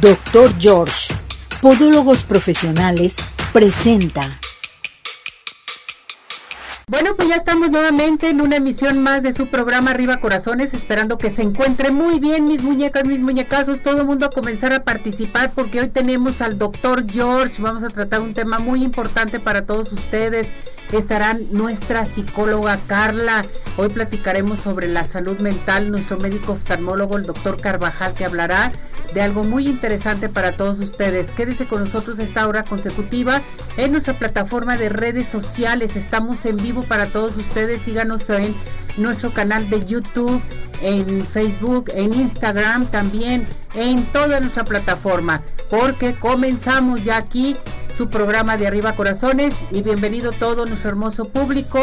Doctor George, Podólogos Profesionales, presenta. Bueno, pues ya estamos nuevamente en una emisión más de su programa Arriba Corazones, esperando que se encuentre muy bien mis muñecas, mis muñecazos, todo el mundo a comenzar a participar porque hoy tenemos al doctor George, vamos a tratar un tema muy importante para todos ustedes, estará nuestra psicóloga Carla, hoy platicaremos sobre la salud mental, nuestro médico oftalmólogo, el doctor Carvajal, que hablará de algo muy interesante para todos ustedes. Quédese con nosotros esta hora consecutiva en nuestra plataforma de redes sociales. Estamos en vivo para todos ustedes. Síganos en nuestro canal de YouTube, en Facebook, en Instagram también, en toda nuestra plataforma, porque comenzamos ya aquí su programa de Arriba Corazones y bienvenido todo nuestro hermoso público.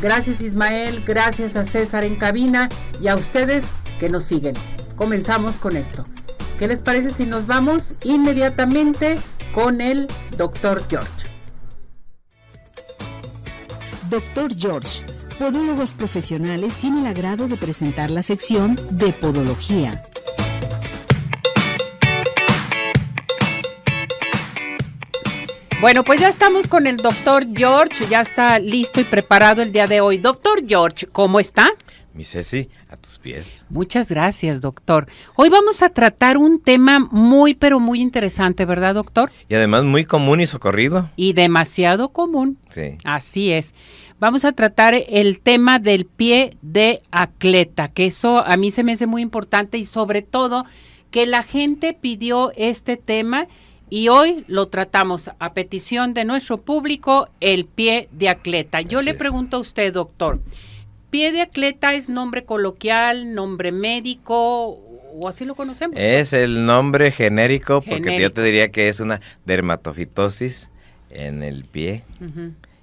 Gracias Ismael, gracias a César en cabina y a ustedes que nos siguen. Comenzamos con esto. ¿Qué les parece si nos vamos inmediatamente con el Dr. George? Doctor George, Podólogos Profesionales, tiene el agrado de presentar la sección de Podología. Bueno, pues ya estamos con el doctor George, ya está listo y preparado el día de hoy. Doctor George, ¿cómo está? Mi Ceci, a tus pies. Muchas gracias, doctor. Hoy vamos a tratar un tema muy, pero muy interesante, ¿verdad, doctor? Y además muy común y socorrido. Y demasiado común. Sí. Así es. Vamos a tratar el tema del pie de atleta, que eso a mí se me hace muy importante y sobre todo que la gente pidió este tema y hoy lo tratamos a petición de nuestro público, el pie de atleta. Yo Así le pregunto a usted, doctor, ¿pie de atleta es nombre coloquial, nombre médico o así lo conocemos? Es el nombre genérico porque yo te diría que es una dermatofitosis en el pie.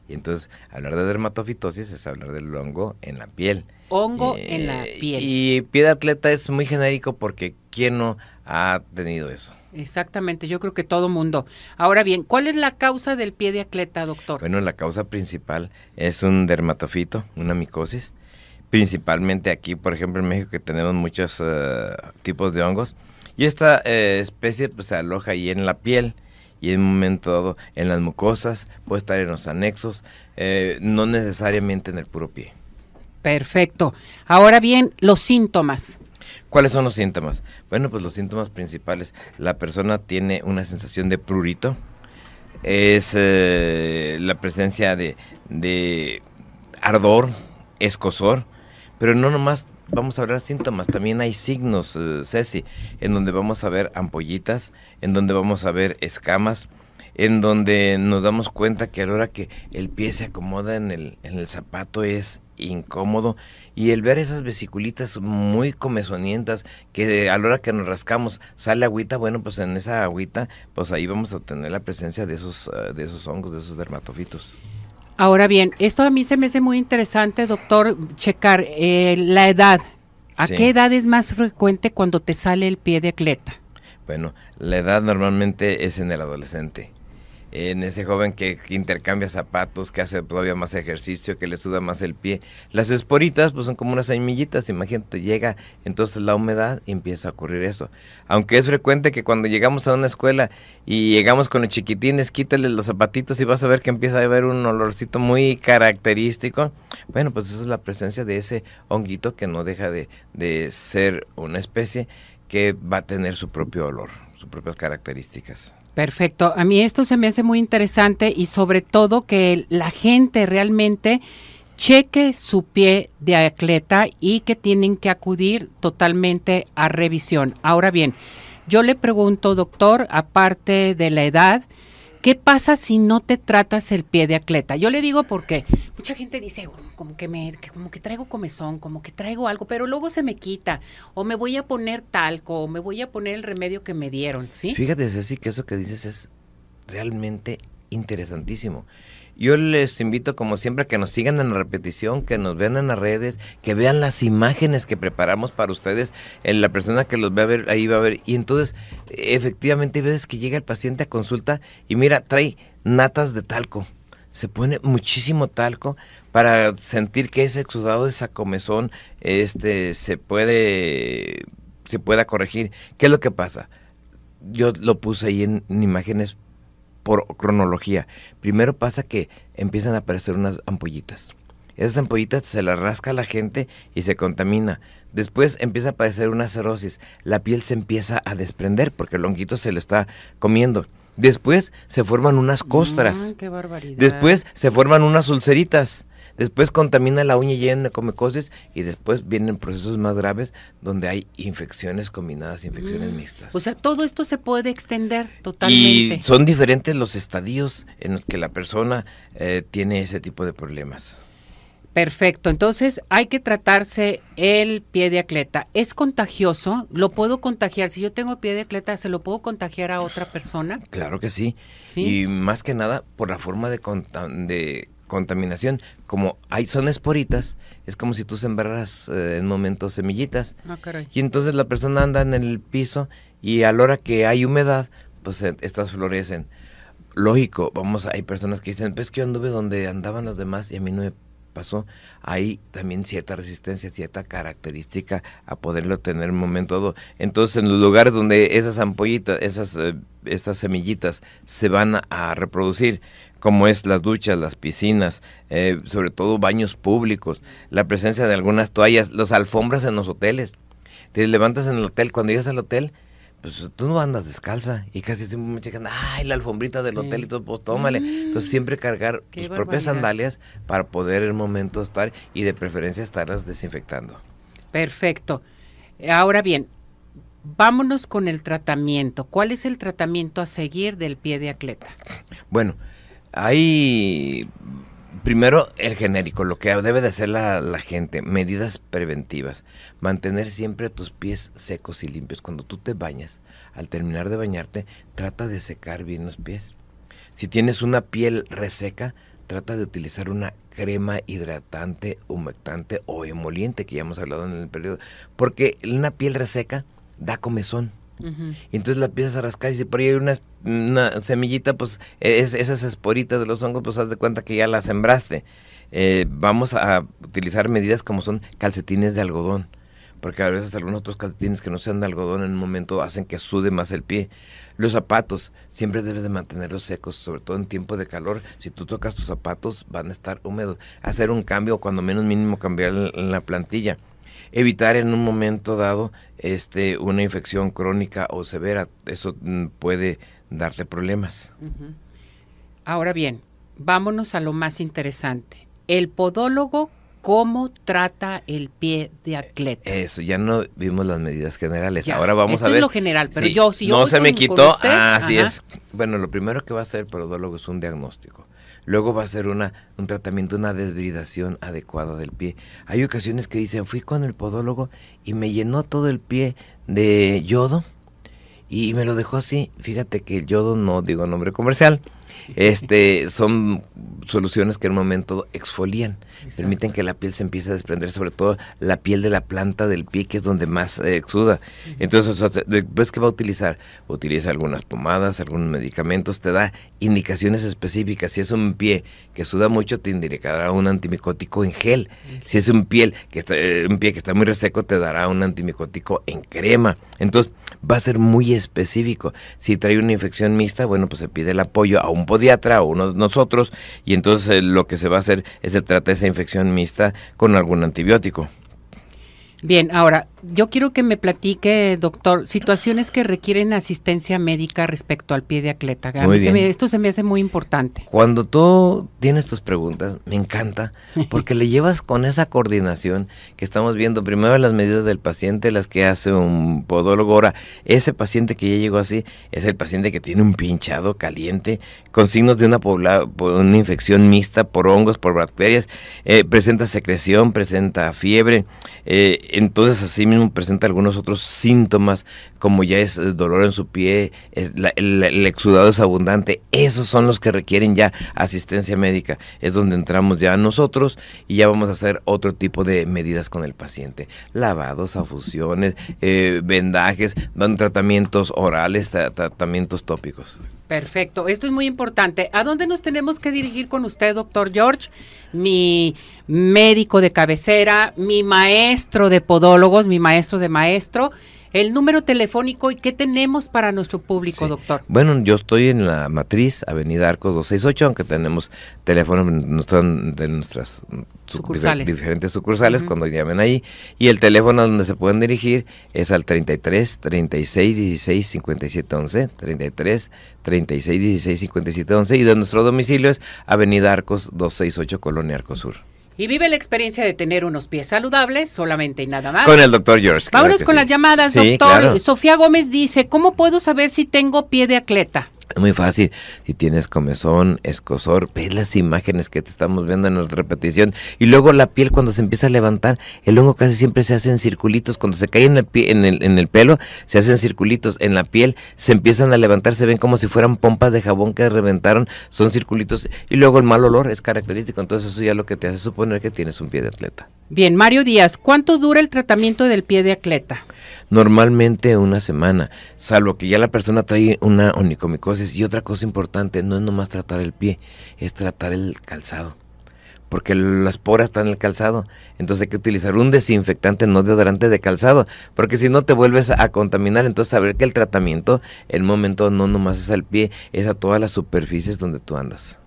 Y entonces, hablar de dermatofitosis es hablar del hongo en la piel. Hongo Eh, en la piel. Y pie de atleta es muy genérico porque ¿quién no ha tenido eso? Exactamente, yo creo que todo mundo. Ahora bien, ¿cuál es la causa del pie de atleta, doctor? Bueno, la causa principal es un dermatofito, una micosis. Principalmente aquí, por ejemplo, en México, que tenemos muchos eh, tipos de hongos. Y esta eh, especie pues, se aloja ahí en la piel y en un momento dado en las mucosas, puede estar en los anexos, eh, no necesariamente en el puro pie. Perfecto. Ahora bien, los síntomas. ¿Cuáles son los síntomas? Bueno, pues los síntomas principales. La persona tiene una sensación de prurito. Es eh, la presencia de, de ardor, escosor. Pero no nomás vamos a hablar síntomas, también hay signos, eh, Ceci, en donde vamos a ver ampollitas, en donde vamos a ver escamas, en donde nos damos cuenta que a la hora que el pie se acomoda en el, en el zapato es incómodo y el ver esas vesiculitas muy comezonientas que a la hora que nos rascamos sale agüita, bueno, pues en esa agüita, pues ahí vamos a tener la presencia de esos, eh, de esos hongos, de esos dermatofitos. Ahora bien, esto a mí se me hace muy interesante, doctor, checar eh, la edad. ¿A Sí. qué edad es más frecuente cuando te sale el pie de atleta? Bueno, la edad normalmente es en el adolescente. En ese joven que, intercambia zapatos, que hace todavía más ejercicio, que le suda más el pie. Las esporitas, pues son como unas semillitas, imagínate, llega entonces la humedad y empieza a ocurrir eso. Aunque es frecuente que cuando llegamos a una escuela y llegamos con los chiquitines, quítale los zapatitos y vas a ver que empieza a haber un olorcito muy característico. Bueno, pues esa es la presencia de ese honguito que no deja de, de ser una especie que va a tener su propio olor, sus propias características. Perfecto. A mí esto se me hace muy interesante y sobre todo que la gente realmente cheque su pie de atleta y que tienen que acudir totalmente a revisión. Ahora bien, yo le pregunto, doctor, aparte de la edad, ¿qué pasa si no te tratas el pie de atleta? Yo le digo porque mucha gente dice, "Oh, como que me como que traigo comezón, como que traigo algo, pero luego se me quita o me voy a poner talco o me voy a poner el remedio que me dieron, ¿sí? Fíjate, Ceci, que eso que dices es realmente interesantísimo. Yo les invito, como siempre, a que nos sigan en la repetición, que nos vean en las redes, que vean las imágenes que preparamos para ustedes. En la persona que los ve a ver, ahí va a ver. Y entonces, efectivamente, hay veces que llega el paciente a consulta y mira, trae natas de talco. Se pone muchísimo talco para sentir que ese exudado, esa comezón, este, se puede, se pueda corregir. ¿Qué es lo que pasa? yo lo puse ahí en, imágenes por cronología. Primero pasa que empiezan a aparecer unas ampollitas. Esas ampollitas se las rasca la gente y se contamina. Después empieza a aparecer una cirrosis. La piel se empieza a desprender porque el honguito se lo está comiendo. Después se forman unas costras. qué barbaridad. Después se forman unas ulceritas después contamina la uña llena de comecosis y después vienen procesos más graves donde hay infecciones combinadas, infecciones mm. mixtas. O sea, todo esto se puede extender totalmente. Y son diferentes los estadios en los que la persona eh, tiene ese tipo de problemas. Perfecto, entonces hay que tratarse el pie de atleta. ¿Es contagioso? ¿Lo puedo contagiar? Si yo tengo pie de atleta, ¿se lo puedo contagiar a otra persona? Claro que sí. ¿Sí? Y más que nada por la forma de, de contaminación. Como hay, son esporitas, es como si tú sembraras eh, en momentos semillitas. Ah, y entonces la persona anda en el piso y a la hora que hay humedad, pues eh, estas florecen. Lógico, vamos, hay personas que dicen, pues que yo anduve donde andaban los demás y a mí no me pasó. Hay también cierta resistencia, cierta característica a poderlo tener en un momento dado. Entonces, en los lugares donde esas ampollitas, esas, eh, estas semillitas se van a reproducir, como es las duchas, las piscinas, eh, sobre todo baños públicos, la presencia de algunas toallas, las alfombras en los hoteles. Te levantas en el hotel, cuando llegas al hotel, pues tú no andas descalza y casi siempre me checan, ay, la alfombrita del hotel y todo, pues tómale. Mm. Entonces siempre cargar tus propias sandalias para poder en el momento estar y de preferencia estarlas desinfectando. Perfecto. Ahora bien, vámonos con el tratamiento. ¿Cuál es el tratamiento a seguir del pie de atleta? Bueno, hay primero el genérico, lo que debe de hacer la, gente, medidas preventivas, mantener siempre tus pies secos y limpios. Cuando tú te bañas, al terminar de bañarte, trata de secar bien los pies. Si tienes una piel reseca, trata de utilizar una crema hidratante, humectante o emoliente, que ya hemos hablado en el periodo, porque una piel reseca da comezón y entonces la empiezas a rascar y si por ahí hay una, semillita, pues e, es, esas esporitas de los hongos, pues haz de cuenta que ya la sembraste. Eh, vamos a utilizar medidas como son calcetines de algodón, porque a veces algunos otros calcetines que no sean de algodón en un momento hacen que sude más el pie. Los zapatos, siempre debes de mantenerlos secos, sobre todo en tiempo de calor. Si tú tocas tus zapatos, van a estar húmedos. Hacer un cambio, cuando menos mínimo cambiar la plantilla evitar en un momento dado este una infección crónica o severa. Eso mm, puede darte problemas. Ahora bien, vámonos a lo más interesante. El podólogo cómo trata el pie de atleta. Eso, ya no vimos las medidas generales. Ahora vamos a ver. es lo general, pero yo si yo no se me quitó. así es. Bueno, lo primero que va a hacer el podólogo es un diagnóstico. Luego va a ser una, un tratamiento, una desbridación adecuada del pie. Hay ocasiones que dicen, fui con el podólogo y me llenó todo el pie de yodo y me lo dejó así. Fíjate que el yodo no digo nombre comercial, este, son soluciones que en un momento exfolian, permiten que la piel se empiece a desprender, sobre todo la piel de la planta del pie, que es donde más eh, exuda. Entonces, después que va a utilizar, utiliza algunas pomadas, algunos medicamentos, te da indicaciones específicas. Si es un pie que suda mucho, te indicará un antimicótico en gel. Si es un piel que está, eh, un pie que está muy reseco, te dará un antimicótico en crema. Entonces, va a ser muy específico. Si trae una infección mixta, bueno, pues se pide el apoyo a un podiatra o uno de nosotros y entonces eh, lo que se va a hacer es se trata esa infección mixta con algún antibiótico. Bien, ahora, yo quiero que me platique, doctor, situaciones que requieren asistencia médica respecto al pie de atleta. esto se me hace muy importante. Cuando tú tienes tus preguntas, me encanta, porque le llevas con esa coordinación que estamos viendo, primero las medidas del paciente, las que hace un podólogo. Ahora, ese paciente que ya llegó así, es el paciente que tiene un pinchado caliente, con signos de una, una infección mixta por hongos, por bacterias, eh, presenta secreción, presenta fiebre, eh, entonces así presenta algunos otros síntomas, como ya es eh, dolor en su pie, el, exudado es abundante, esos son los que requieren ya asistencia médica. Es donde entramos ya nosotros y ya vamos a hacer otro tipo de medidas con el paciente. Lavados, afusiones, eh, vendajes, tratamientos orales, tratamientos tópicos. Perfecto, esto es muy importante. ¿A dónde nos tenemos que dirigir con usted, doctor George? Mi médico de cabecera, mi maestro de podólogos, mi maestro de maestro. El número telefónico y qué tenemos para nuestro público, Sí. doctor. Bueno, yo estoy en la matriz, Avenida Arcos 268, aunque tenemos teléfonos de nuestras su- Sucursales. difer- diferentes sucursales Ujú. cuando llamen ahí. Y el teléfono donde se pueden dirigir es al 33 36 16 57 11, 33 36 16 57 11 y de nuestro domicilio es Avenida Arcos 268, Colonia Arcos Sur. Y vive la experiencia de tener unos pies saludables, solamente y nada más. Con el doctor George. Vámonos con sí. las llamadas, Sí, doctor. claro. Sofía Gómez dice, ¿cómo puedo saber si tengo pie de atleta? Es muy fácil. Si tienes comezón, escosor, ves las imágenes que te estamos viendo en nuestra repetición. Y luego la piel cuando se empieza a levantar, el hongo casi siempre se hace en circulitos. Cuando se cae en el, pie- en el, en el pelo, se hacen circulitos. En la piel se empiezan a levantar, se ven como si fueran pompas de jabón que reventaron. Son circulitos. Y luego el mal olor es característico. Entonces eso ya lo que te hace suponer que tienes un pie de atleta. Bien, Mario Díaz, ¿cuánto dura el tratamiento del pie de atleta? Normalmente una semana, salvo que ya la persona trae una onicomicosis. Y otra cosa importante, no es nomás tratar el pie, es tratar el calzado. Porque las poras están en el calzado. Entonces hay que utilizar un desinfectante, no deodorante de calzado. Porque si no te vuelves a, contaminar. Entonces saber que el tratamiento, el momento no nomás es al pie, es a todas las superficies donde tú andas.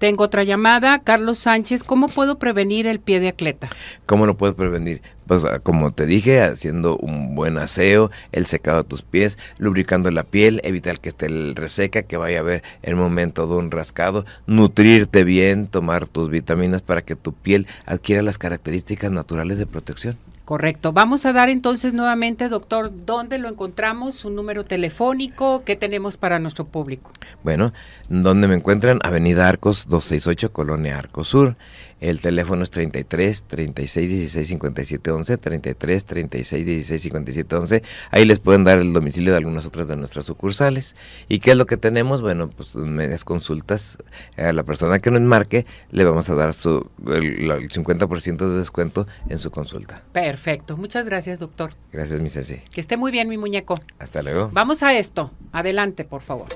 Tengo otra llamada, Carlos Sánchez, ¿cómo puedo prevenir el pie de atleta? ¿Cómo lo puedes prevenir? Pues ah, como te dije, haciendo un buen aseo, el secado de tus pies, lubricando la piel, evitar que esté reseca, que vaya a haber el momento de un rascado, nutrirte bien, tomar tus vitaminas para que tu piel adquiera las características naturales de protección. Correcto. Vamos a dar entonces nuevamente, doctor, dónde lo encontramos, su número telefónico, qué tenemos para nuestro público. Bueno, donde me encuentran? Avenida Arcos 268, Colonia Arcos Sur. El teléfono es 33 36 16 57 11, 33 36 16 57 11. Ahí les pueden dar el domicilio de algunas otras de nuestras sucursales. ¿Y qué es lo que tenemos? Bueno, pues medias consultas. A la persona que nos marque le vamos a dar su, el, el 50% de descuento en su consulta. Perfecto. Muchas gracias, doctor. Gracias, mi Ceci. Que esté muy bien, mi muñeco. Hasta luego. Vamos a esto. Adelante, por favor.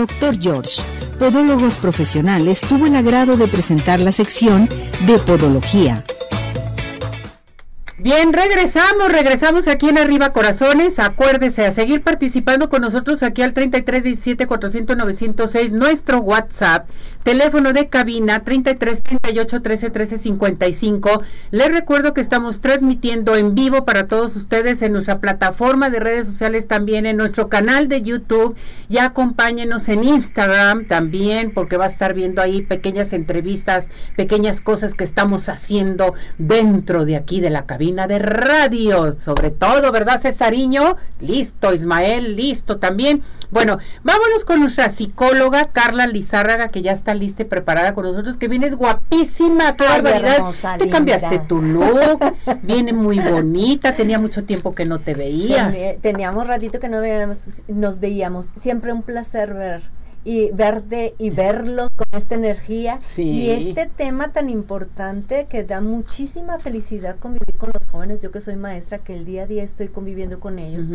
Doctor George, Podólogos Profesionales, tuvo el agrado de presentar la sección de Podología. Bien, regresamos, regresamos aquí en Arriba Corazones. Acuérdese a seguir participando con nosotros aquí al 33 17 400 906, nuestro WhatsApp, teléfono de cabina 33 38 13 13 55. Les recuerdo que estamos transmitiendo en vivo para todos ustedes en nuestra plataforma de redes sociales también, en nuestro canal de YouTube. Y acompáñenos en Instagram también, porque va a estar viendo ahí pequeñas entrevistas, pequeñas cosas que estamos haciendo dentro de aquí de la cabina de radio, sobre todo, ¿verdad, Cesariño? Listo, Ismael, listo también. Bueno, vámonos con nuestra psicóloga Carla Lizárraga, que ya está lista y preparada con nosotros, que vienes guapísima, qué Ay, barbaridad. hermosa, Te linda. cambiaste tu look, viene muy bonita, tenía mucho tiempo que no te veía. Teníamos ratito que no veíamos, nos veíamos. Siempre un placer ver y verte y verlo con esta energía Sí. y este tema tan importante que da muchísima felicidad convivir con los jóvenes. Yo que soy maestra, que el día a día estoy conviviendo con ellos.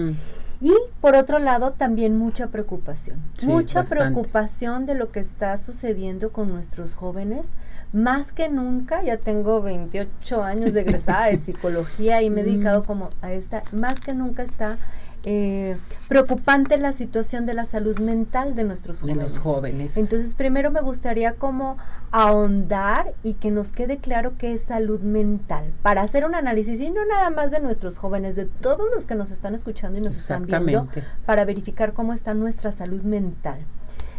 Y por otro lado, también mucha preocupación. Sí, mucha bastante. preocupación de lo que está sucediendo con nuestros jóvenes. Más que nunca, ya tengo 28 años de egresada de psicología y me he dedicado Mm. como a esta, más que nunca está eh, preocupante la situación de la salud mental de nuestros De jóvenes. los jóvenes. Entonces, primero me gustaría como ahondar y que nos quede claro qué es salud mental, para hacer un análisis y no nada más de nuestros jóvenes, de todos los que nos están escuchando y nos están viendo, para verificar cómo está nuestra salud mental.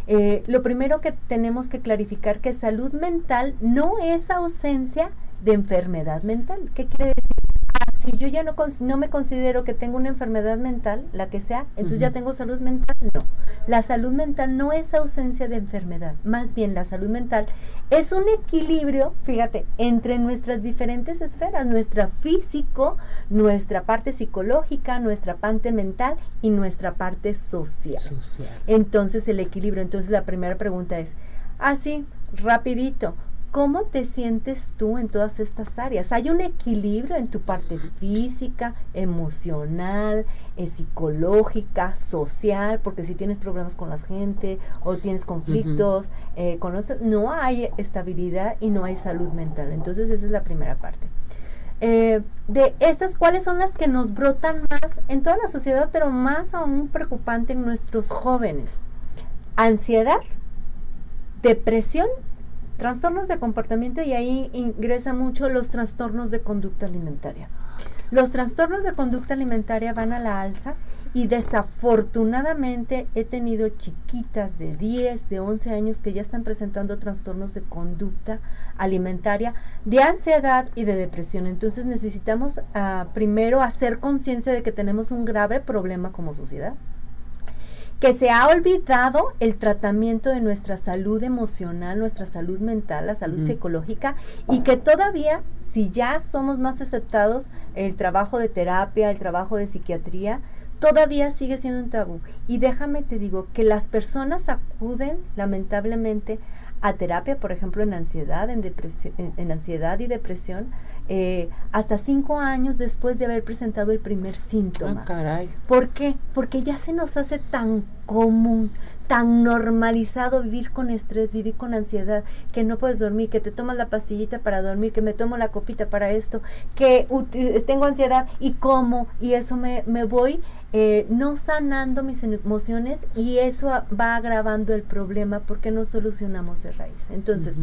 Eh, lo primero que tenemos que clarificar que salud mental no es ausencia de enfermedad mental. ¿Qué quiere decir? Ah, si yo ya no, no me considero que tengo una enfermedad mental, la que sea, entonces ya tengo salud mental. No, la salud mental no es ausencia de enfermedad. Más bien la salud mental es un equilibrio, fíjate, entre nuestras diferentes esferas, nuestra físico, nuestra parte psicológica, nuestra parte mental y nuestra parte social. Social. Entonces el equilibrio, entonces la primera pregunta es, así, rapidito, ¿cómo te sientes tú en todas estas áreas? ¿Hay un equilibrio en tu parte física, emocional, eh, psicológica, social? Porque si tienes problemas con la gente o tienes conflictos eh, con los, no hay estabilidad y no hay salud mental. Entonces esa es la primera parte. eh, de estas, cuáles son las que nos brotan más en toda la sociedad, pero más aún preocupante en nuestros jóvenes. Ansiedad, depresión, trastornos de comportamiento y ahí ingresa mucho los trastornos de conducta alimentaria. Los trastornos de conducta alimentaria van a la alza y desafortunadamente he tenido chiquitas de 10, de 11 años que ya están presentando trastornos de conducta alimentaria, de ansiedad y de depresión. Entonces necesitamos uh, primero hacer conciencia de que tenemos un grave problema como sociedad que se ha olvidado el tratamiento de nuestra salud emocional, nuestra salud mental, la salud psicológica, y que todavía, si ya somos más aceptados, el trabajo de terapia, el trabajo de psiquiatría, todavía sigue siendo un tabú. Y déjame te digo que las personas acuden lamentablemente a terapia, por ejemplo, en ansiedad, en depresión, en, ansiedad y depresión, eh, hasta cinco años después de haber presentado el primer síntoma. Ah, caray. ¿Por qué? Porque ya se nos hace tan común, tan normalizado vivir con estrés, vivir con ansiedad, que no puedes dormir, que te tomas la pastillita para dormir, que me tomo la copita para esto, que tengo ansiedad y como, y eso me, me voy eh, no sanando mis emociones y eso va agravando el problema porque no solucionamos de raíz. Entonces,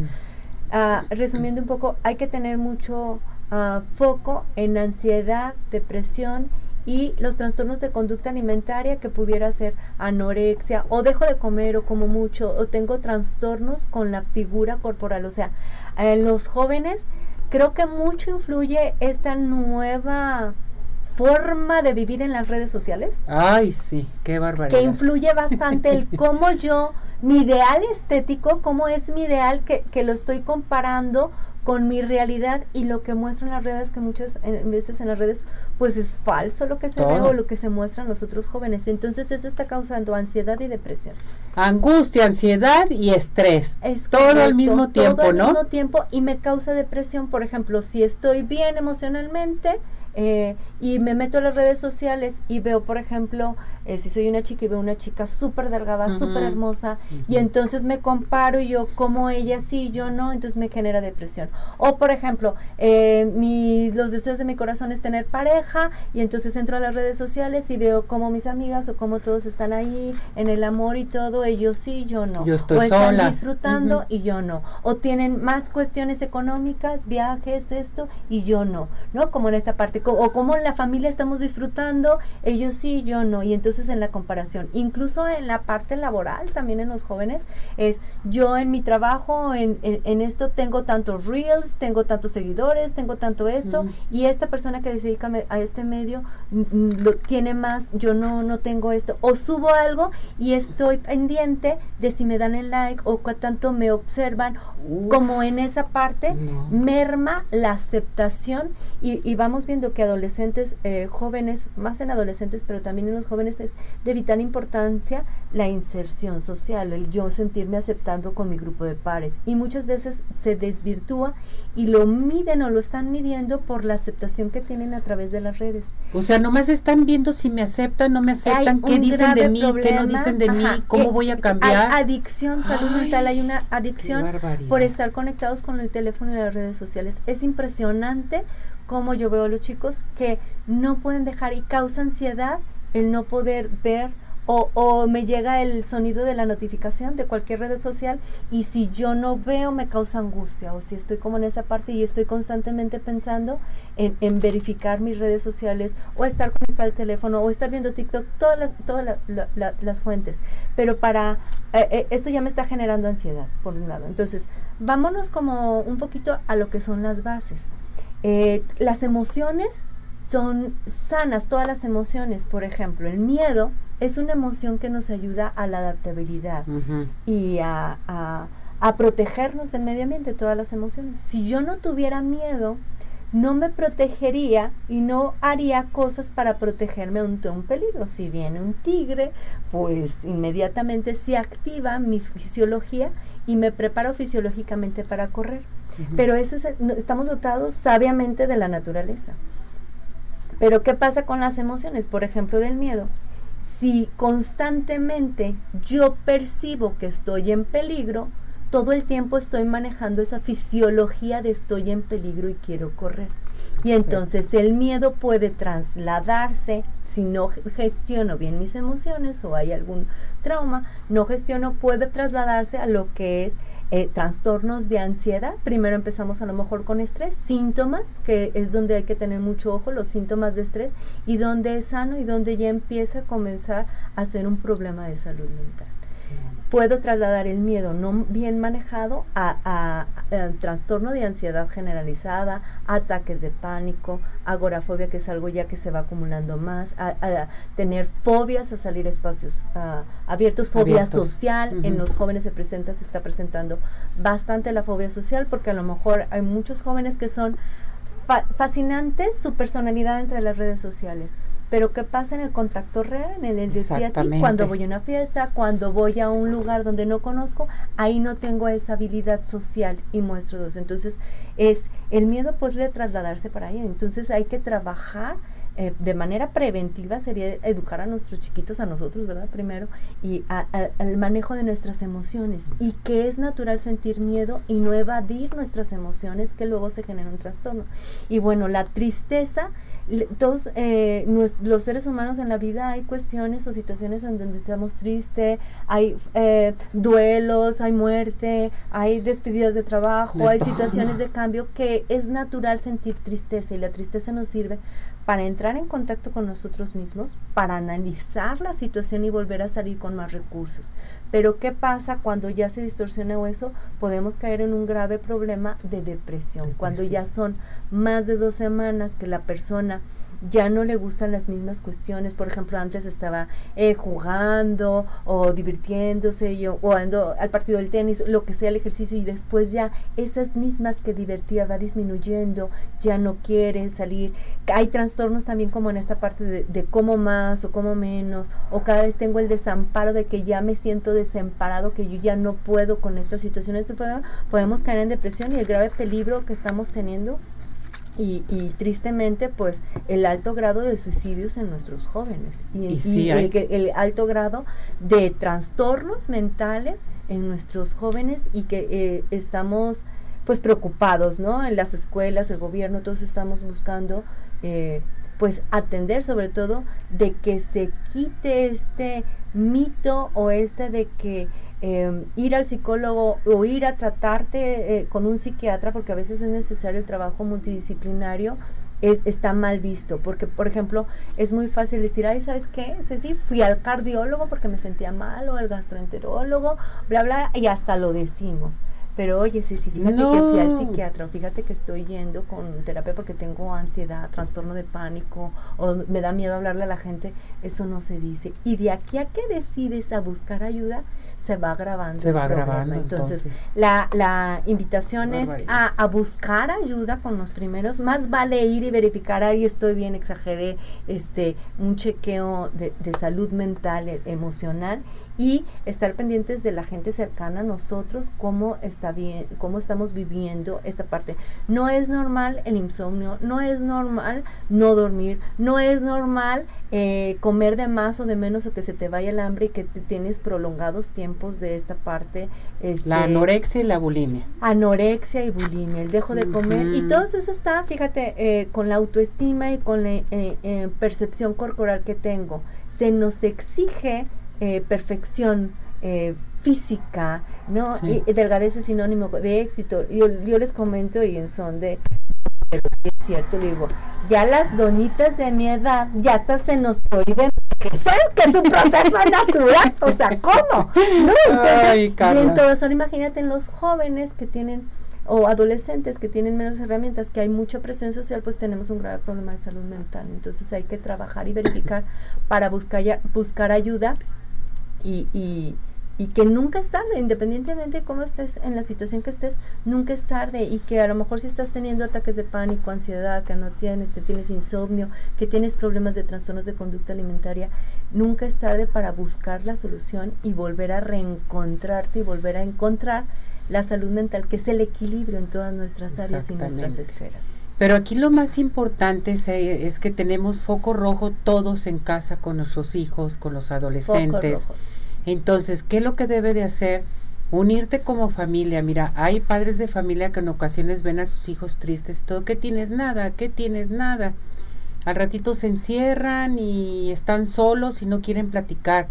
ah, resumiendo un poco, hay que tener mucho ah, foco en ansiedad, depresión y los trastornos de conducta alimentaria que pudiera ser anorexia o dejo de comer o como mucho o tengo trastornos con la figura corporal. O sea, en los jóvenes creo que mucho influye esta nueva forma de vivir en las redes sociales. Ay, sí, qué barbaridad. Que influye bastante el cómo yo, mi ideal estético, cómo es mi ideal que, que lo estoy comparando con mi realidad y lo que muestran las redes, que muchas veces en las redes, pues es falso lo que se ve o lo que se muestran los otros jóvenes. Entonces eso está causando ansiedad y depresión. Angustia, ansiedad y estrés. todo al mismo tiempo, todo ¿no? al mismo tiempo y me causa depresión, por ejemplo, si estoy bien emocionalmente, eh, y me meto a las redes sociales y veo, por ejemplo, eh, si soy una chica y veo una chica súper delgada, súper hermosa, y entonces me comparo y yo como ella sí, yo no, entonces me genera depresión. O, por ejemplo, eh, los deseos de mi corazón es tener pareja, y entonces entro a las redes sociales y veo como mis amigas o como todos están ahí en el amor y todo, ellos sí, yo no. Yo estoy o están sola. disfrutando y yo no. O tienen más cuestiones económicas, viajes, esto, y yo no, ¿no? Como en esta parte o cómo la familia estamos disfrutando, ellos sí, yo no. Y entonces en la comparación, incluso en la parte laboral, también en los jóvenes, es yo en mi trabajo, en, en, esto tengo tantos reels, tengo tantos seguidores, tengo tanto esto, y esta persona que se dedica a este medio lo tiene más, yo no, no tengo esto. O subo algo y estoy pendiente de si me dan el like o cuánto tanto me observan, como en esa parte merma la aceptación y, y vamos viendo que adolescentes, eh, jóvenes, más en adolescentes, pero también en los jóvenes es de vital importancia la inserción social, el yo sentirme aceptando con mi grupo de pares. Y muchas veces se desvirtúa y lo miden o lo están midiendo por la aceptación que tienen a través de las redes. O sea, nomás están viendo si me aceptan, no me aceptan, qué dicen de mí, qué no dicen de mí, cómo voy a cambiar. Hay adicción, salud mental, hay una adicción por estar conectados con el teléfono y las redes sociales. Es impresionante como yo veo a los chicos que no pueden dejar y causa ansiedad el no poder ver o, o, me llega el sonido de la notificación de cualquier red social y si yo no veo me causa angustia o si estoy como en esa parte y estoy constantemente pensando en, en verificar mis redes sociales o estar conectado al teléfono o estar viendo TikTok, todas las, todas las fuentes. Pero para, eh, eh, esto ya me está generando ansiedad, por un lado. Entonces, vámonos como un poquito a lo que son las bases. Eh, las emociones son sanas, todas las emociones. Por ejemplo, el miedo es una emoción que nos ayuda a la adaptabilidad y a, a, protegernos del medio ambiente, todas las emociones. Si yo no tuviera miedo, no me protegería y no haría cosas para protegerme ante un peligro. Si viene un tigre, pues inmediatamente se activa mi fisiología y me preparo fisiológicamente para correr. Pero eso estamos dotados sabiamente de la naturaleza. Pero ¿qué pasa con las emociones? Por ejemplo, del miedo. Si constantemente yo percibo que estoy en peligro, todo el tiempo estoy manejando esa fisiología de estoy en peligro y quiero correr. Y entonces el miedo puede trasladarse, si no gestiono bien mis emociones o hay algún trauma, no gestiono, puede trasladarse a lo que es eh, trastornos de ansiedad. Primero empezamos a lo mejor con estrés, síntomas, que es donde hay que tener mucho ojo, los síntomas de estrés, y donde es sano y donde ya empieza a comenzar a ser un problema de salud mental puedo trasladar el miedo no bien manejado a, trastorno de ansiedad generalizada, ataques de pánico, agorafobia, que es algo ya que se va acumulando más, a, tener fobias, a salir espacios abiertos, fobia social, en los jóvenes se presenta, se está presentando bastante la fobia social, porque a lo mejor hay muchos jóvenes que son fascinantes su personalidad entre las redes sociales pero ¿qué pasa en el contacto real, en el a día? Cuando voy a una fiesta, cuando voy a un lugar donde no conozco, ahí no tengo esa habilidad social y muestro dos. Entonces, es el miedo puede trasladarse para ahí. Entonces, hay que trabajar eh, de manera preventiva sería educar a nuestros chiquitos, a nosotros, ¿verdad? Primero, y al manejo de nuestras emociones. Y que es natural sentir miedo y no evadir nuestras emociones, que luego se genera un trastorno. Y bueno, la tristeza todos eh, los seres humanos en la vida hay cuestiones o situaciones en donde estamos tristes, hay eh, duelos, hay muerte, hay despedidas de trabajo, hay situaciones de cambio que es natural sentir tristeza y la tristeza nos sirve para entrar en contacto con nosotros mismos, para analizar la situación y volver a salir con más recursos. Pero ¿qué pasa cuando ya se distorsiona eso? Podemos caer en un grave problema de depresión, cuando ya son más de dos semanas que la persona ya no le gustan las mismas cuestiones. Por ejemplo, antes estaba eh, jugando o divirtiéndose yo, o ando al partido del tenis, lo que sea el ejercicio, y después ya esas mismas que divertía va disminuyendo, ya no quiere salir. Hay trastornos también como en esta parte de, de cómo más o cómo menos, o cada vez tengo el desamparo de que ya me siento desamparado, que yo ya no puedo con esta situación. Podemos caer en depresión y el grave peligro que estamos teniendo y, y, tristemente pues el alto grado de suicidios en nuestros jóvenes y, el, alto grado de trastornos mentales en nuestros jóvenes y que eh, estamos pues preocupados no en las escuelas el gobierno todos estamos buscando eh, pues atender sobre todo de que se quite este mito o este de que Em, ir al psicólogo o ir a tratarte eh, con un psiquiatra, porque a veces es necesario el trabajo multidisciplinario, es, está mal visto, porque por ejemplo es muy fácil decir, ay, ¿sabes qué? sí fui al cardiólogo porque me sentía mal o al gastroenterólogo, bla, bla, y hasta lo decimos. Pero oye, sí, sí, fíjate que fui al psiquiatra, fíjate que estoy yendo con terapia porque tengo ansiedad, trastorno de pánico, o me da miedo hablarle a la gente, eso no se dice. Y de aquí a que decides a buscar ayuda, se va grabando. Se va grabando. Entonces, La, la invitación es a, a, buscar ayuda con los primeros. Más vale ir y verificar, ahí estoy bien, exageré, este, un chequeo de, de salud mental, e, emocional y estar pendientes de la gente cercana a nosotros, cómo está bien, cómo estamos viviendo esta parte. No es normal el insomnio, no es normal no dormir, no es normal eh, comer de más o de menos o que se te vaya el hambre y que tienes prolongados tiempos de esta parte. Este, la anorexia y la bulimia. Anorexia y bulimia, el dejo de comer y todo eso está, fíjate, eh, con la autoestima y con la eh, percepción corporal que tengo. Se nos exige eh, perfección eh, física, ¿no? Y, delgadez es sinónimo de éxito. Yo, yo les comento y en son de pero sí es cierto, le digo, ya las doñitas de mi edad, ya hasta se nos prohíben que es un proceso natural, o sea, ¿cómo? No, entonces, Ay, imagínate en los jóvenes que tienen o adolescentes que tienen menos herramientas, que hay mucha presión social, pues tenemos un grave problema de salud mental. Entonces hay que trabajar y verificar para buscar, buscar ayuda y, y, y que nunca es tarde, independientemente de cómo estés en la situación que estés, nunca es tarde y que a lo mejor si estás teniendo ataques de pánico, ansiedad, que no tienes, que tienes insomnio, que tienes problemas de trastornos de conducta alimentaria, nunca es tarde para buscar la solución y volver a reencontrarte y volver a encontrar la salud mental, que es el equilibrio en todas nuestras áreas y nuestras esferas. Pero aquí lo más importante es, eh, es, que tenemos foco rojo todos en casa con nuestros hijos, con los adolescentes. Entonces, ¿qué es lo que debe de hacer unirte como familia. Mira, hay padres de familia que en ocasiones ven a sus hijos tristes y todo, ¿qué tienes nada? ¿Qué tienes nada? Al ratito se encierran y están solos y no quieren platicar.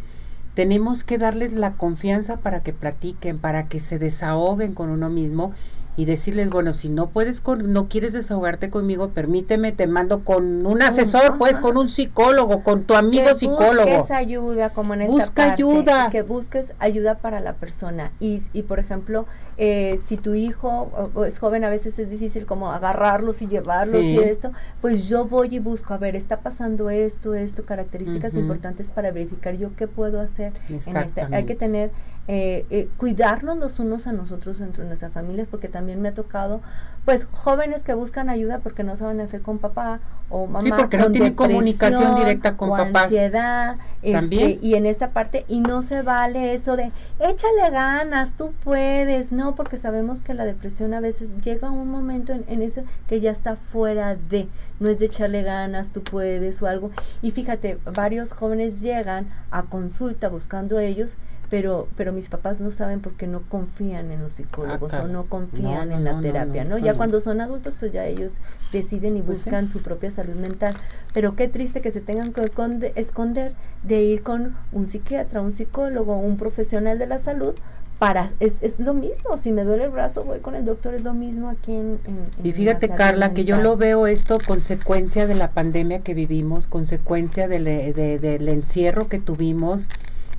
Tenemos que darles la confianza para que platiquen, para que se desahoguen con uno mismo y decirles, bueno, si no puedes con, no quieres desahogarte conmigo, permíteme, te mando con un asesor, pues con un psicólogo, con tu amigo que psicólogo. Busques ayuda, como en esta Busca parte, ayuda. Que busques ayuda para la persona. Y, y por ejemplo, eh, si tu hijo es joven, a veces es difícil como agarrarlos y llevarlos Sí. y esto, pues yo voy y busco, a ver, está pasando esto, esto, características importantes para verificar yo qué puedo hacer en este. Hay que tener, eh, eh, cuidarnos los unos a nosotros dentro de nuestras familias, porque también me ha tocado, pues, jóvenes que buscan ayuda porque no saben hacer con papá o mamá. Sí, porque no tienen comunicación directa con o papás. ansiedad, este, También. y en esta parte, y no se vale eso de, échale ganas, tú puedes, no, porque sabemos que la depresión a veces llega a un momento en, en eso que ya está fuera de, no es de echarle ganas, tú puedes o algo. Y fíjate, varios jóvenes llegan a consulta buscando ellos, pero, pero mis papás no saben porque no confían en los psicólogos Ah, o no confían No, en no, la terapia, no, Ya cuando son adultos, pues ya ellos deciden y Pues sí. buscan su propia salud mental. Pero qué triste que se tengan que conde- esconder de ir con un psiquiatra, un psicólogo, un profesional de la salud. Para, es, es lo mismo, si me duele el brazo voy con el doctor, es lo mismo aquí en... en- Y fíjate, Carla, que yo lo veo esto consecuencia de la pandemia que vivimos, consecuencia del, de- del encierro que tuvimos,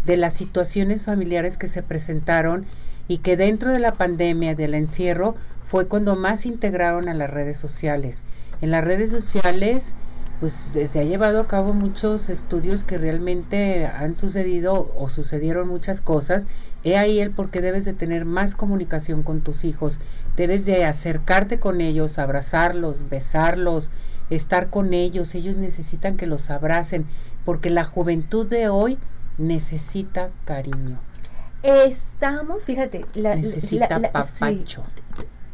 de las situaciones familiares que se presentaron y que dentro de la pandemia, del encierro, fue cuando más integraron a las redes sociales. En las redes sociales, pues se ha llevado a cabo muchos estudios que realmente han sucedido o sucedieron muchas cosas. He ahí el por qué debes de tener más comunicación con tus hijos. Debes de acercarte con ellos, abrazarlos, besarlos, estar con ellos. Ellos necesitan que los abracen, porque la juventud de hoy necesita cariño, Estamos, fíjate, la, necesita la- la- sí, papacho.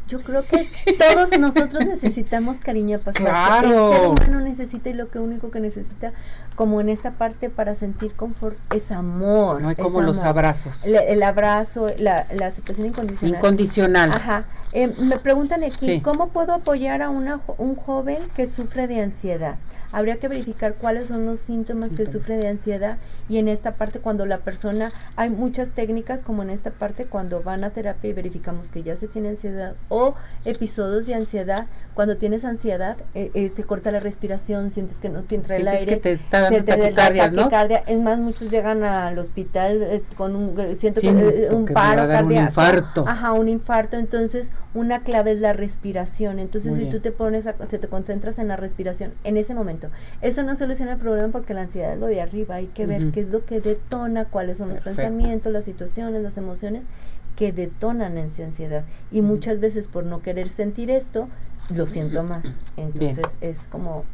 yo creo que todos nosotros necesitamos cariño apapacho. Claro. El ser humano necesita y lo que único que necesita, como en esta parte para sentir confort, es amor. No hay como los abrazos. El, el abrazo, la, la aceptación incondicional. Incondicional. Ajá. Eh, me preguntan aquí, Sí. ¿cómo puedo apoyar a una, un joven que sufre de ansiedad? Habría que verificar cuáles son los síntomas que sufre de ansiedad y en esta parte cuando la persona, hay muchas técnicas como en esta parte cuando van a terapia y verificamos que ya se tiene ansiedad o episodios de ansiedad, cuando tienes ansiedad eh, eh, se corta la respiración, sientes que no te entra el Sientes aire. que te está se dando te da taquicardias, ¿no? taquicardia. Es más, muchos llegan al hospital con un, eh, siento, Siento que, eh, un que paro dar un cardíaco. infarto. Ajá, un infarto. Entonces, una clave es la respiración. Entonces, Muy si bien. tú te pones, a, si te concentras en la respiración en ese momento, eso no soluciona el problema porque la ansiedad es lo de arriba. Hay que ver Ujú. qué es lo que detona, cuáles son los pensamientos, las situaciones, las emociones que detonan esa ansiedad. Y muchas veces por no querer sentir esto, lo siento más. Entonces, es como,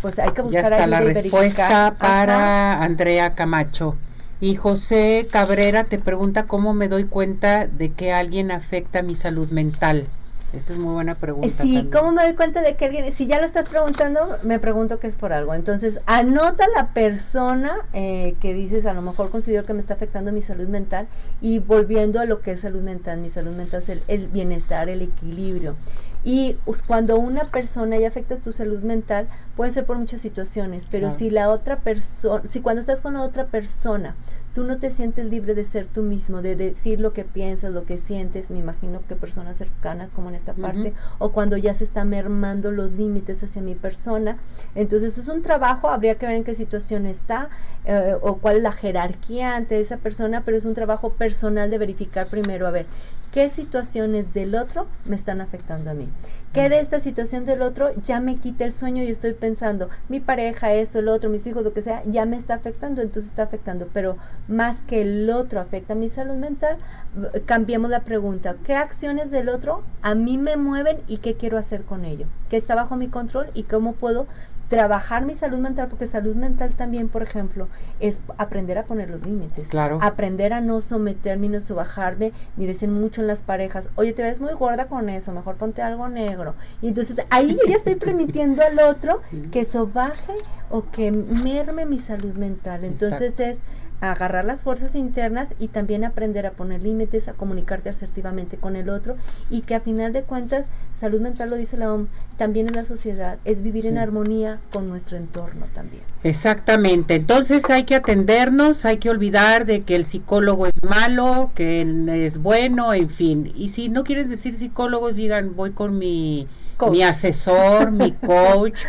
pues hay que Ya buscar está la respuesta. Ajá. para Andrea Camacho. Y José Cabrera te pregunta cómo me doy cuenta de que alguien afecta mi salud mental. Esta es muy buena pregunta. Sí, también. ¿cómo me doy cuenta de que alguien, si ya lo estás preguntando, me pregunto que es por algo. Entonces, anota la persona eh, que dices, a lo mejor considero que me está afectando mi salud mental y volviendo a lo que es salud mental, mi salud mental es el, el bienestar, el equilibrio. Y cuando una persona ya afecta tu salud mental, puede ser por muchas situaciones, pero Claro. si la otra persona, si cuando estás con la otra persona, tú no te sientes libre de ser tú mismo, de decir lo que piensas, lo que sientes, me imagino que personas cercanas como en esta parte, o cuando ya se está mermando los límites hacia mi persona. Entonces es un trabajo, habría que ver en qué situación está eh, o cuál es la jerarquía ante esa persona, pero es un trabajo personal de verificar primero, a ver, qué situaciones del otro me están afectando a mí. ¿Qué de esta situación del otro ya me quita el sueño y estoy pensando, mi pareja, esto, el otro, mis hijos, lo que sea, ya me está afectando, entonces está afectando, pero más que el otro afecta mi salud mental, v- cambiemos la pregunta, ¿qué acciones del otro a mí me mueven y qué quiero hacer con ello? ¿Qué está bajo mi control y cómo puedo trabajar mi salud mental? Porque salud mental también, por ejemplo, es aprender a poner los límites Claro. aprender a no someterme no sobajarme, ni decir mucho en las parejas, oye, te ves muy gorda con eso, mejor ponte algo negro. Y entonces ahí yo ya estoy permitiendo al otro que sobaje o que merme mi salud mental. Entonces es agarrar las fuerzas internas y también aprender a poner límites, a comunicarte asertivamente con el otro y que a final de cuentas, salud mental lo dice la OMS, también en la sociedad, es vivir en armonía con nuestro entorno también. Exactamente, entonces hay que atendernos, hay que olvidar de que el psicólogo es malo, que es bueno, en fin, y si no quieren decir psicólogos, digan voy con mi, mi asesor, mi coach.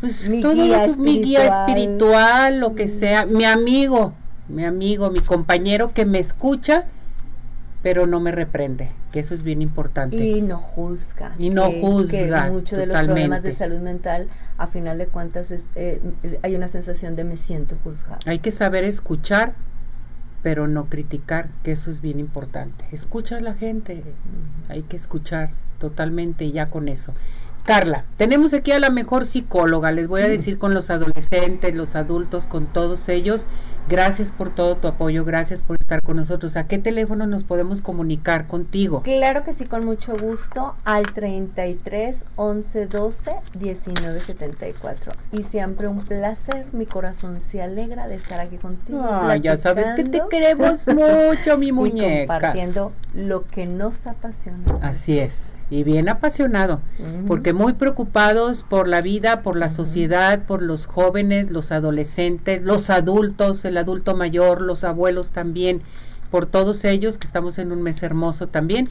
Pues mi, guía mi guía espiritual, lo que sea, mi amigo, mi amigo, mi compañero que me escucha, pero no me reprende, que eso es bien importante. Y no juzga. Y no juzga. Que muchos de los problemas de salud mental, a final de cuentas, es, eh, hay una sensación de me siento juzgado. Hay que saber escuchar, pero no criticar, que eso es bien importante. Escucha a la gente, hay que escuchar totalmente ya con eso. Carla, tenemos aquí a la mejor psicóloga, les voy a decir con los adolescentes, los adultos, con todos ellos. Gracias por todo tu apoyo, gracias por estar con nosotros. ¿A qué teléfono nos podemos comunicar contigo? Claro que sí, con mucho gusto, al 33 11 12 19 74. Y siempre un placer, mi corazón se alegra de estar aquí contigo. Ah, ya sabes que te queremos mucho, mi muñeca. Y compartiendo lo que nos apasiona. Así es y bien apasionado, porque muy preocupados por la vida, por la sociedad, por los jóvenes, los adolescentes, los adultos, el adulto mayor, los abuelos también, por todos ellos que estamos en un mes hermoso también.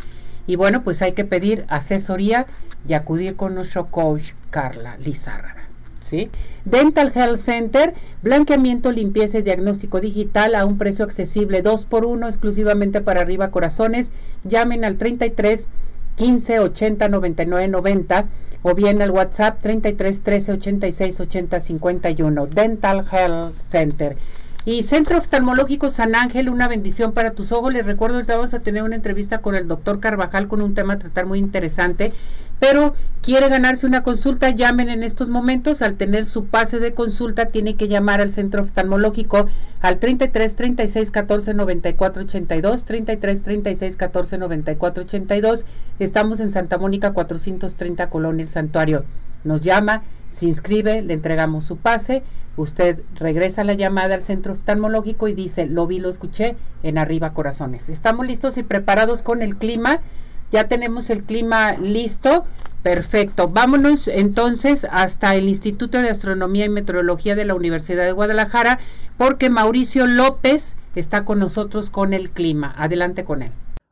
Y bueno, pues hay que pedir asesoría y acudir con nuestro coach Carla Lizárraga. ¿Sí? Dental Health Center, blanqueamiento, limpieza y diagnóstico digital a un precio accesible, 2 por 1 exclusivamente para arriba corazones. Llamen al 33 15 80 99 90 o bien al WhatsApp 33 13 86 80 51 Dental Health Center. Y Centro Oftalmológico San Ángel, una bendición para tus ojos. Les recuerdo que vamos a tener una entrevista con el doctor Carvajal con un tema a tratar muy interesante pero quiere ganarse una consulta, llamen en estos momentos. Al tener su pase de consulta, tiene que llamar al centro oftalmológico al 33 36 14 94 82, 33 36 14 94 82. Estamos en Santa Mónica 430 Colonia El Santuario. Nos llama, se inscribe, le entregamos su pase. Usted regresa la llamada al centro oftalmológico y dice, lo vi, lo escuché en Arriba Corazones. Estamos listos y preparados con el clima. Ya tenemos el clima listo. Perfecto. Vámonos entonces hasta el Instituto de Astronomía y Meteorología de la Universidad de Guadalajara porque Mauricio López está con nosotros con el clima. Adelante con él.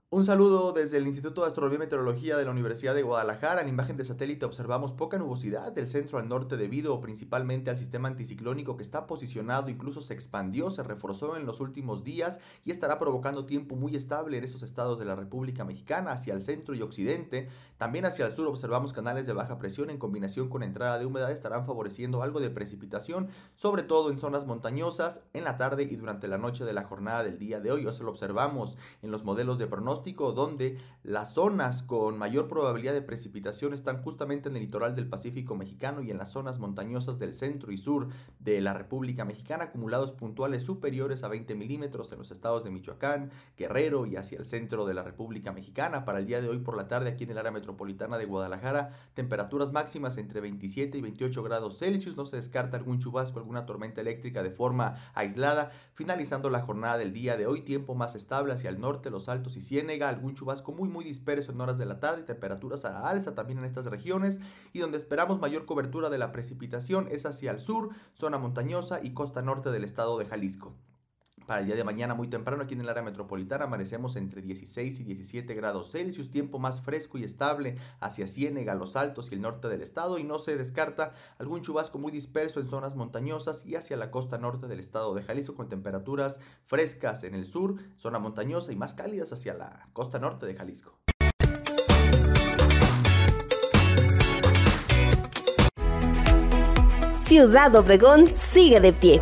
Un saludo desde el Instituto de Astronomía y Meteorología de la Universidad de Guadalajara. En imagen de satélite observamos poca nubosidad del centro al norte debido principalmente al sistema anticiclónico que está posicionado, incluso se expandió, se reforzó en los últimos días y estará provocando tiempo muy estable en estos estados de la República Mexicana hacia el centro y occidente. También hacia el sur observamos canales de baja presión en combinación con entrada de humedad estarán favoreciendo algo de precipitación, sobre todo en zonas montañosas en la tarde y durante la noche de la jornada del día de hoy. Eso lo observamos en los modelos de pronóstico donde las zonas con mayor probabilidad de precipitación están justamente en el litoral del Pacífico mexicano y en las zonas montañosas del centro y sur de la República Mexicana, acumulados puntuales superiores a 20 milímetros en los estados de Michoacán, Guerrero y hacia el centro de la República Mexicana. Para el día de hoy por la tarde aquí en el área metropolitana de Guadalajara, temperaturas máximas entre 27 y 28 grados Celsius. No se descarta algún chubasco, alguna tormenta eléctrica de forma aislada. Finalizando la jornada del día de hoy, tiempo más estable hacia el norte, los altos y Ciénega algún chubasco muy muy disperso en horas de la tarde, temperaturas a la alza también en estas regiones y donde esperamos mayor cobertura de la precipitación es hacia el sur, zona montañosa y costa norte del estado de Jalisco. Para el día de mañana muy temprano aquí en el área metropolitana. Amanecemos entre 16 y 17 grados Celsius, tiempo más fresco y estable hacia Ciénega, los altos y el norte del estado. Y no se descarta algún chubasco muy disperso en zonas montañosas y hacia la costa norte del estado de Jalisco con temperaturas frescas en el sur, zona montañosa y más cálidas hacia la costa norte de Jalisco. Ciudad Obregón sigue de pie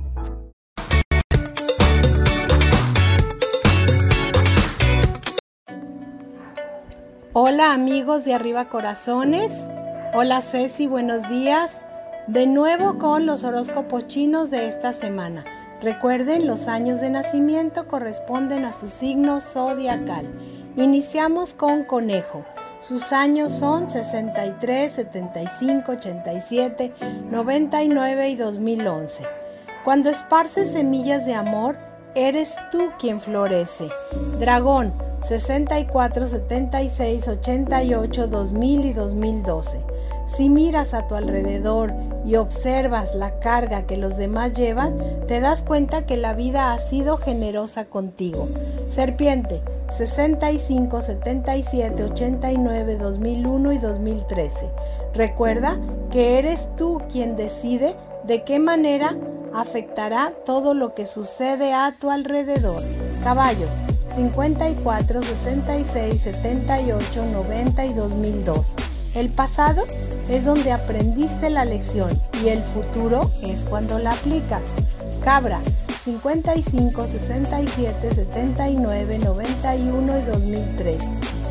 Hola amigos de Arriba Corazones. Hola Ceci, buenos días. De nuevo con los horóscopos chinos de esta semana. Recuerden, los años de nacimiento corresponden a su signo zodiacal. Iniciamos con Conejo. Sus años son 63, 75, 87, 99 y 2011. Cuando esparces semillas de amor, eres tú quien florece. Dragón 64, 76, 88, 2000 y 2012. Si miras a tu alrededor y observas la carga que los demás llevan, te das cuenta que la vida ha sido generosa contigo. Serpiente, 65, 77, 89, 2001 y 2013. Recuerda que eres tú quien decide de qué manera afectará todo lo que sucede a tu alrededor. Caballo, 54, 66, 78, 90 y 2002. El pasado es donde aprendiste la lección y el futuro es cuando la aplicas. Cabra 55, 67, 79, 91 y 2003.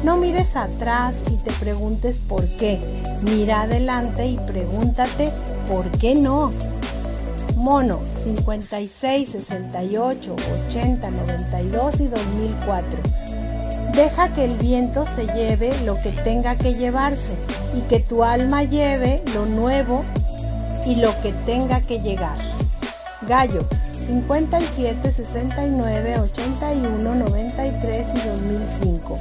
No mires atrás y te preguntes por qué. Mira adelante y pregúntate por qué no. Mono 56, 68, 80, 92 y 2004. Deja que el viento se lleve lo que tenga que llevarse y que tu alma lleve lo nuevo y lo que tenga que llegar. Gallo 57, 69, 81, 93 y 2005.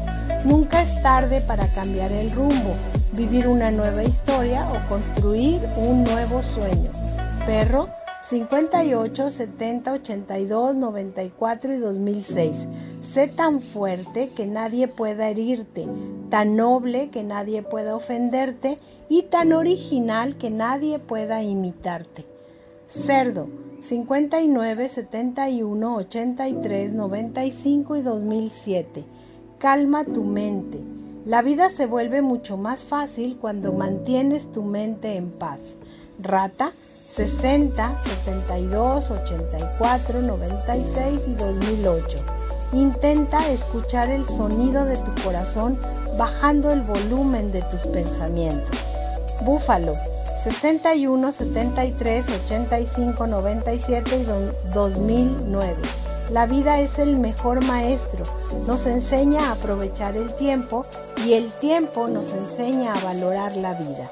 Nunca es tarde para cambiar el rumbo, vivir una nueva historia o construir un nuevo sueño. Perro 58, 70, 82, 94 y 2006. Sé tan fuerte que nadie pueda herirte, tan noble que nadie pueda ofenderte y tan original que nadie pueda imitarte. Cerdo, 59, 71, 83, 95 y 2007. Calma tu mente. La vida se vuelve mucho más fácil cuando mantienes tu mente en paz. Rata, 60, 72, 84, 96 y 2008. Intenta escuchar el sonido de tu corazón bajando el volumen de tus pensamientos. Búfalo 61, 73, 85, 97 y 2009. La vida es el mejor maestro, nos enseña a aprovechar el tiempo y el tiempo nos enseña a valorar la vida.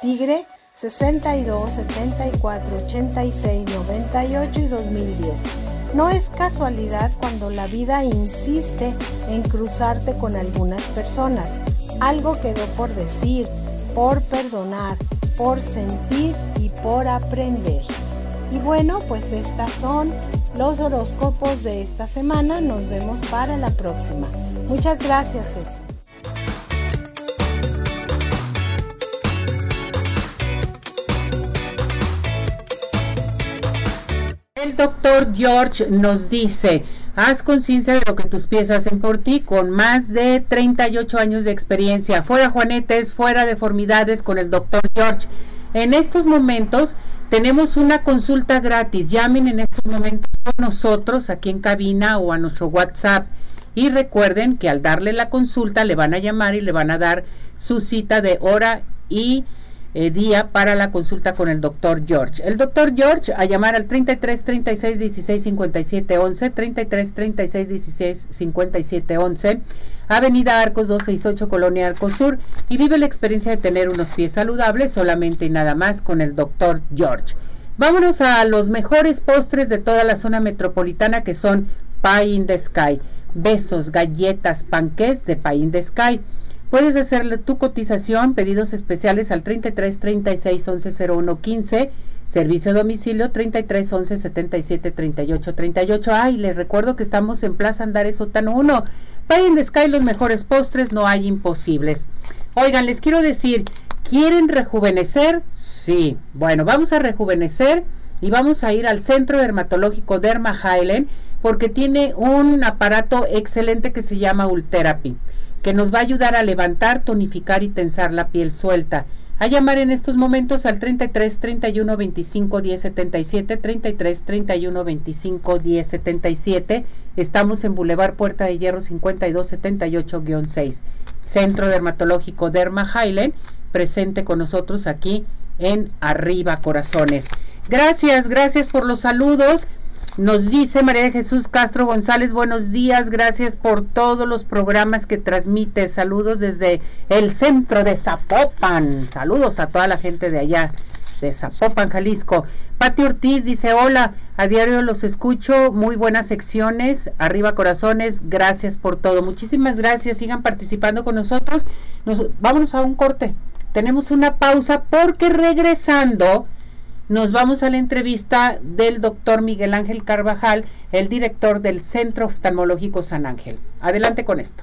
Tigre 62, 74, 86, 98 y 2010. No es casualidad cuando la vida insiste en cruzarte con algunas personas. Algo quedó por decir, por perdonar, por sentir y por aprender. Y bueno, pues estas son los horóscopos de esta semana. Nos vemos para la próxima. Muchas gracias, Ceci. El doctor George nos dice, haz conciencia de lo que tus pies hacen por ti con más de 38 años de experiencia. Fuera juanetes, fuera deformidades con el doctor George. En estos momentos tenemos una consulta gratis. Llamen en estos momentos a nosotros aquí en cabina o a nuestro WhatsApp. Y recuerden que al darle la consulta le van a llamar y le van a dar su cita de hora y eh, día para la consulta con el doctor George. El doctor George a llamar al 33 36 16 57 11, 33 36 16 57 11, Avenida Arcos 268, Colonia Arcos Sur, y vive la experiencia de tener unos pies saludables solamente y nada más con el doctor George. Vámonos a los mejores postres de toda la zona metropolitana que son Pie in the Sky. Besos, galletas, panqués de Pie in the Sky. Puedes hacerle tu cotización, pedidos especiales al 33 36 11 01 15, servicio a domicilio 33 11 77 38 38. Ay, les recuerdo que estamos en Plaza Andares Sótano 1. Pay in the Sky, los mejores postres, no hay imposibles. Oigan, les quiero decir, ¿quieren rejuvenecer? Sí. Bueno, vamos a rejuvenecer y vamos a ir al Centro Dermatológico Derma Highland porque tiene un aparato excelente que se llama Ultherapy que nos va a ayudar a levantar, tonificar y tensar la piel suelta. A llamar en estos momentos al 33 31 25 10 77, 33 31 25 10 77. Estamos en Boulevard Puerta de Hierro 52 78-6. Centro Dermatológico Derma Highland, presente con nosotros aquí en Arriba Corazones. Gracias, gracias por los saludos. Nos dice María de Jesús Castro González, buenos días, gracias por todos los programas que transmite. Saludos desde el centro de Zapopan. Saludos a toda la gente de allá, de Zapopan, Jalisco. Pati Ortiz dice, hola, a diario los escucho, muy buenas secciones, arriba corazones, gracias por todo. Muchísimas gracias, sigan participando con nosotros. Nos, vámonos a un corte. Tenemos una pausa porque regresando nos vamos a la entrevista del doctor Miguel Ángel Carvajal, el director del Centro Oftalmológico San Ángel. Adelante con esto.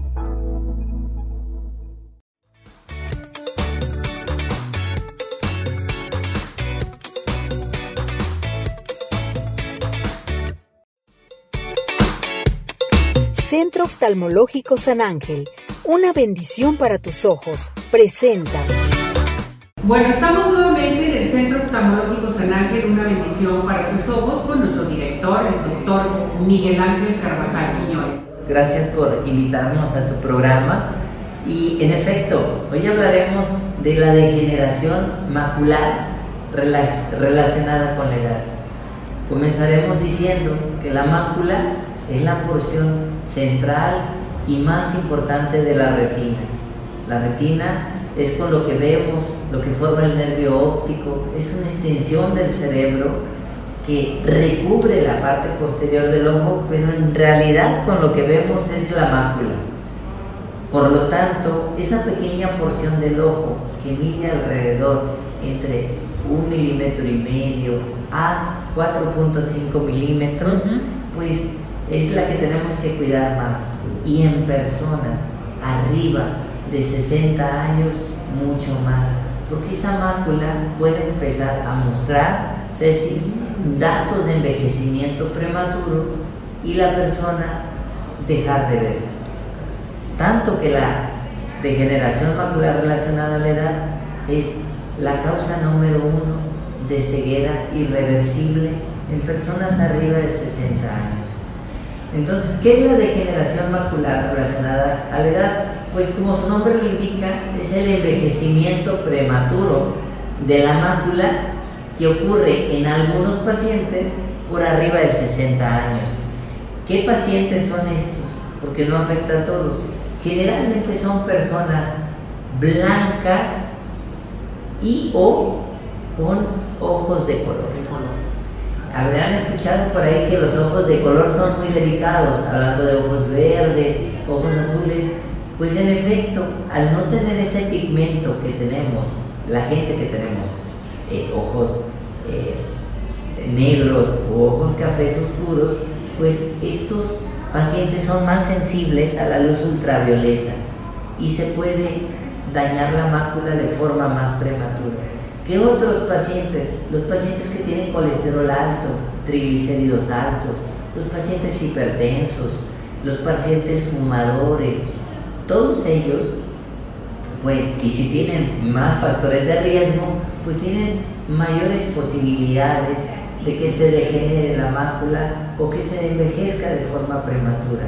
Centro Oftalmológico San Ángel, una bendición para tus ojos, presenta. Bueno, estamos nuevamente en el Centro Oftalmológico San Ángel, una bendición para tus ojos, con nuestro director, el doctor Miguel Ángel Carvajal Quiñones. Gracias por invitarnos a tu programa. Y en efecto, hoy hablaremos de la degeneración macular relacionada con la edad. Comenzaremos diciendo que la mácula es la porción central y más importante de la retina. La retina es con lo que vemos, lo que forma el nervio óptico, es una extensión del cerebro que recubre la parte posterior del ojo, pero en realidad con lo que vemos es la mácula. Por lo tanto, esa pequeña porción del ojo que mide alrededor entre un milímetro y medio a 4.5 milímetros, pues es la que tenemos que cuidar más. Y en personas arriba de 60 años, mucho más. Porque esa mácula puede empezar a mostrar, Ceci, datos de envejecimiento prematuro y la persona dejar de ver. Tanto que la degeneración macular relacionada a la edad es la causa número uno de ceguera irreversible en personas arriba de 60 años. Entonces, ¿qué es la degeneración macular relacionada a la edad? Pues como su nombre lo indica, es el envejecimiento prematuro de la mácula que ocurre en algunos pacientes por arriba de 60 años. ¿Qué pacientes son estos? Porque no afecta a todos. Generalmente son personas blancas y o con ojos de color. Habrán escuchado por ahí que los ojos de color son muy delicados, hablando de ojos verdes, ojos azules. Pues en efecto, al no tener ese pigmento que tenemos, la gente que tenemos eh, ojos eh, negros o ojos cafés oscuros, pues estos pacientes son más sensibles a la luz ultravioleta y se puede dañar la mácula de forma más prematura. ¿Qué otros pacientes? Los pacientes que tienen colesterol alto, triglicéridos altos, los pacientes hipertensos, los pacientes fumadores, todos ellos, pues, y si tienen más factores de riesgo, pues tienen mayores posibilidades de que se degenere la mácula o que se envejezca de forma prematura.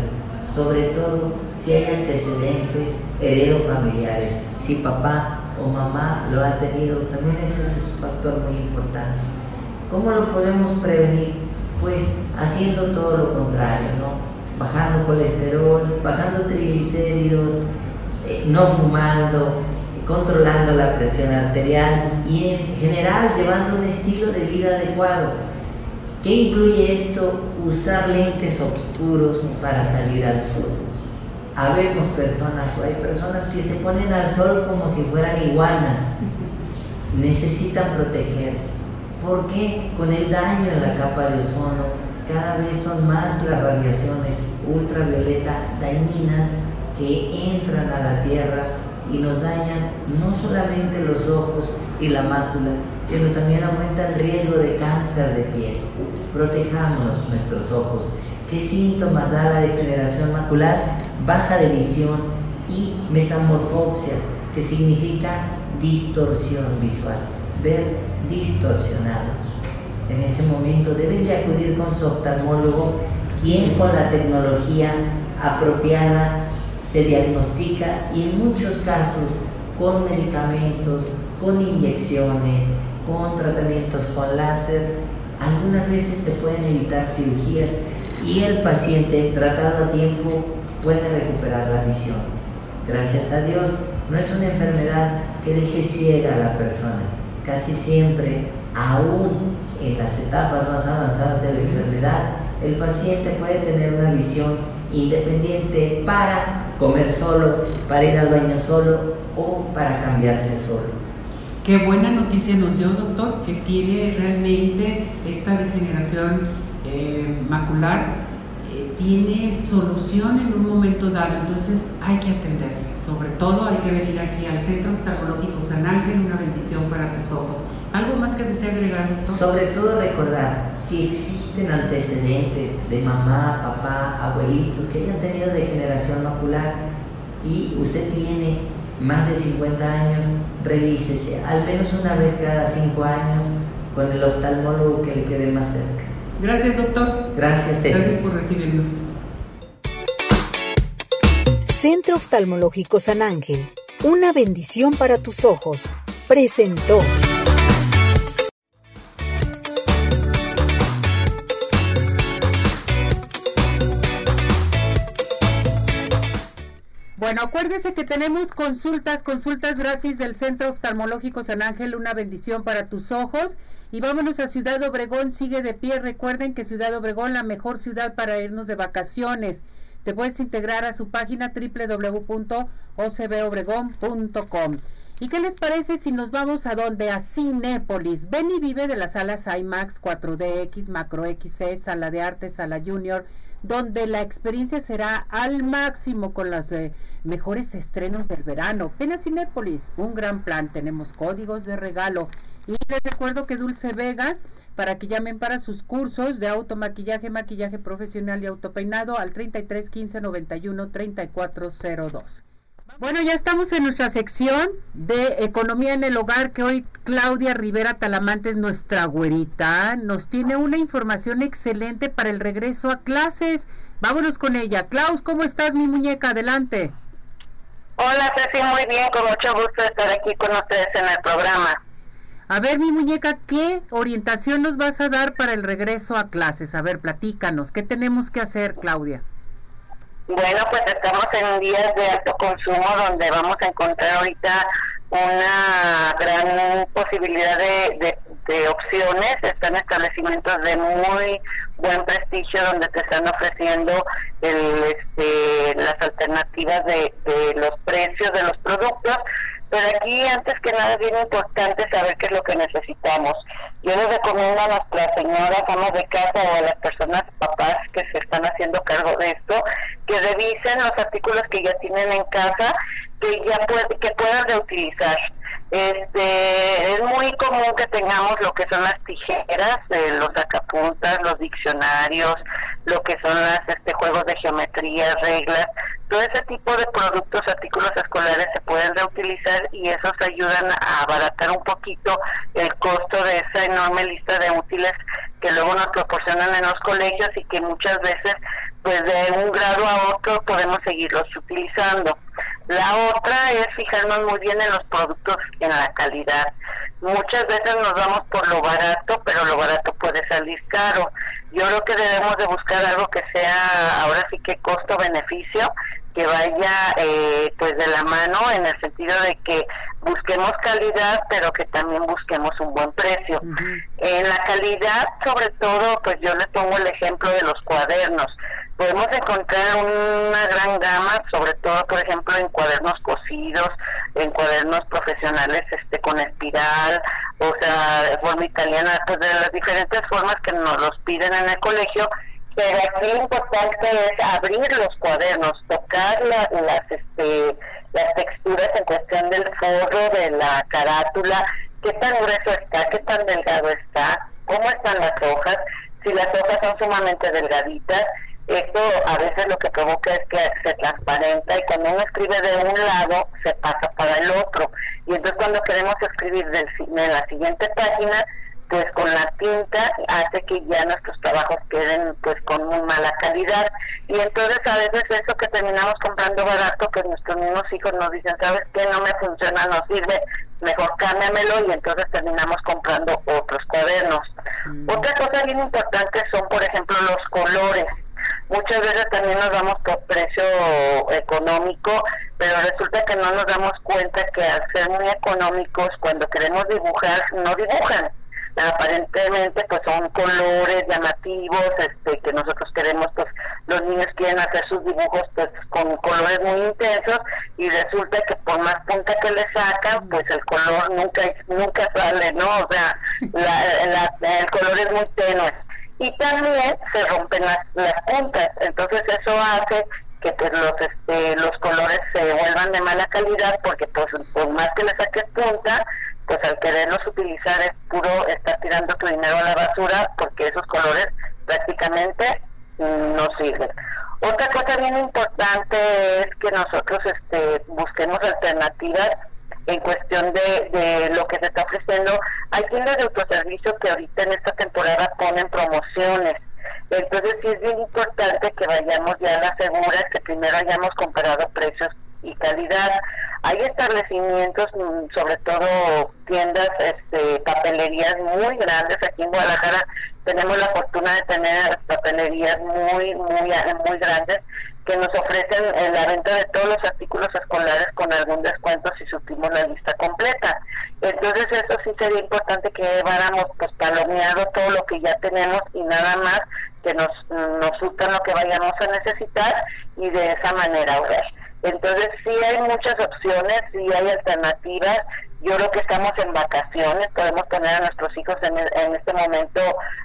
Sobre todo si hay antecedentes heredofamiliares, si papá o mamá lo ha tenido, también ese es un factor muy importante. ¿Cómo lo podemos prevenir? Pues haciendo todo lo contrario, ¿no? Bajando colesterol, bajando triglicéridos, eh, no fumando, controlando la presión arterial y en general llevando un estilo de vida adecuado. ¿Qué incluye esto? Usar lentes oscuros para salir al sol habemos personas o hay personas que se ponen al sol como si fueran iguanas. Necesitan protegerse. ¿Por qué? Con el daño en la capa de ozono, cada vez son más las radiaciones ultravioleta dañinas que entran a la Tierra y nos dañan no solamente los ojos y la mácula, sino también aumenta el riesgo de cáncer de piel. Protejámonos nuestros ojos. ¿Qué síntomas da la degeneración macular? Baja de visión y metamorfopsias, que significa distorsión visual, ver distorsionado. En ese momento deben de acudir con su oftalmólogo, quien con la tecnología apropiada se diagnostica y en muchos casos con medicamentos, con inyecciones, con tratamientos con láser, algunas veces se pueden evitar cirugías y el paciente tratado a tiempo puede recuperar la visión. Gracias a Dios, no es una enfermedad que deje ciega a la persona. Casi siempre, aún en las etapas más avanzadas de la enfermedad, el paciente puede tener una visión independiente para comer solo, para ir al baño solo o para cambiarse solo. Qué buena noticia nos dio, doctor, que tiene realmente esta degeneración eh, macular tiene solución en un momento dado, entonces hay que atenderse. Sobre todo hay que venir aquí al Centro Oftalmológico San Ángel, una bendición para tus ojos. ¿Algo más que desea agregar? Sobre todo recordar, si existen antecedentes de mamá, papá, abuelitos que hayan tenido degeneración macular y usted tiene más de 50 años, revísese al menos una vez cada 5 años con el oftalmólogo que le quede más cerca. Gracias, doctor. Gracias, Ceci. Gracias por recibirnos. Centro Oftalmológico San Ángel, una bendición para tus ojos, presentó. Bueno, acuérdese que tenemos consultas, consultas gratis del Centro Oftalmológico San Ángel, una bendición para tus ojos. Y vámonos a Ciudad Obregón, sigue de pie. Recuerden que Ciudad Obregón, la mejor ciudad para irnos de vacaciones. Te puedes integrar a su página www.ocbobregón.com. ¿Y qué les parece si nos vamos a donde? A Cinépolis. Ven y vive de las salas IMAX, 4DX, Macro XC, Sala de Arte, Sala Junior, donde la experiencia será al máximo con los eh, mejores estrenos del verano. Ven a Cinépolis, un gran plan. Tenemos códigos de regalo. Y les recuerdo que Dulce Vega, para que llamen para sus cursos de automaquillaje, maquillaje profesional y autopeinado al 33 15 91 3402. Bueno, ya estamos en nuestra sección de Economía en el Hogar, que hoy Claudia Rivera Talamante es nuestra güerita. Nos tiene una información excelente para el regreso a clases. Vámonos con ella. Klaus, ¿cómo estás, mi muñeca? Adelante. Hola, Ceci, muy bien, con mucho gusto estar aquí con ustedes en el programa. A ver, mi muñeca, ¿qué orientación nos vas a dar para el regreso a clases? A ver, platícanos, ¿qué tenemos que hacer, Claudia? Bueno, pues estamos en días de alto consumo donde vamos a encontrar ahorita una gran posibilidad de, opciones. Están establecimientos de muy buen prestigio donde te están ofreciendo el, este, las alternativas de, de los precios de los productos pero aquí, antes que nada, es bien importante saber qué es lo que necesitamos. Yo les recomiendo a nuestras señoras, amas de casa o a las personas, papás que se están haciendo cargo de esto, que revisen los artículos que ya tienen en casa, que ya que puedan reutilizar. Este, es muy común que tengamos lo que son las tijeras, eh, los sacapuntas, los diccionarios, lo que son las este, juegos de geometría, reglas, todo ese tipo de productos, artículos escolares se pueden reutilizar y esos ayudan a abaratar un poquito el costo de esa enorme lista de útiles que luego nos proporcionan en los colegios y que muchas veces pues de un grado a otro podemos seguirlos utilizando. La otra es fijarnos muy bien en los productos, en la calidad. Muchas veces nos vamos por lo barato, pero lo barato puede salir caro. Yo creo que debemos de buscar algo que sea, ahora sí que costo-beneficio, que vaya eh, pues de la mano en el sentido de que busquemos calidad pero que también busquemos un buen precio en la calidad sobre todo pues yo le pongo el ejemplo de los cuadernos podemos encontrar una gran gama sobre todo por ejemplo en cuadernos cosidos en cuadernos profesionales este con espiral o sea de forma italiana pues de las diferentes formas que nos los piden en el colegio pero aquí lo importante es abrir los cuadernos, tocar las, este, las texturas en cuestión del forro, de la carátula, qué tan grueso está, qué tan delgado está, cómo están las hojas, si las hojas son sumamente delgaditas, esto a veces lo que provoca es que se transparenta y cuando uno escribe de un lado se pasa para el otro. Y entonces cuando queremos escribir del, en la siguiente página pues con la tinta hace que ya nuestros trabajos queden pues con muy mala calidad. Y entonces a veces eso que terminamos comprando barato pues nuestros mismos hijos nos dicen sabes qué no me funciona no sirve mejor cámbiamelo y entonces terminamos comprando otros cuadernos. Mm. otra cosa bien importante son por ejemplo los colores muchas veces también nos damos por precio económico, pero resulta que no nos damos cuenta que al ser muy económicos, cuando queremos dibujar, no dibujan. Aparentemente pues son colores llamativos este que nosotros queremos pues los niños quieren hacer sus dibujos pues con colores muy intensos y resulta que por más punta que le sacan pues el color nunca nunca sale no o sea el color es muy tenue y también se rompen las, las puntas entonces eso hace que pues los este los colores se vuelvan de mala calidad porque pues por más que le saques punta pues al quererlos utilizar es puro estar tirando tu dinero a la basura porque esos colores prácticamente no sirven. Otra cosa bien importante es que nosotros este, busquemos alternativas en cuestión de, de lo que se está ofreciendo. Hay tiendas de autoservicio que ahorita en esta temporada ponen promociones. Entonces sí es bien importante que vayamos ya a la segura, que primero hayamos comparado precios y calidad. Hay establecimientos, mm, sobre todo tiendas, este, papelerías muy grandes. Aquí en Guadalajara tenemos la fortuna de tener papelerías muy, muy, muy grandes que nos ofrecen eh, la venta de todos los artículos escolares con algún descuento si supimos la lista completa. Entonces eso sí sería importante que lleváramos pues palomeado todo lo que ya tenemos y nada más que nos, nos lo que vayamos a necesitar y de esa manera ahorrar. Entonces sí hay muchas opciones, sí hay alternativas. Yo creo que estamos en vacaciones, podemos poner a nuestros hijos en, en este momento,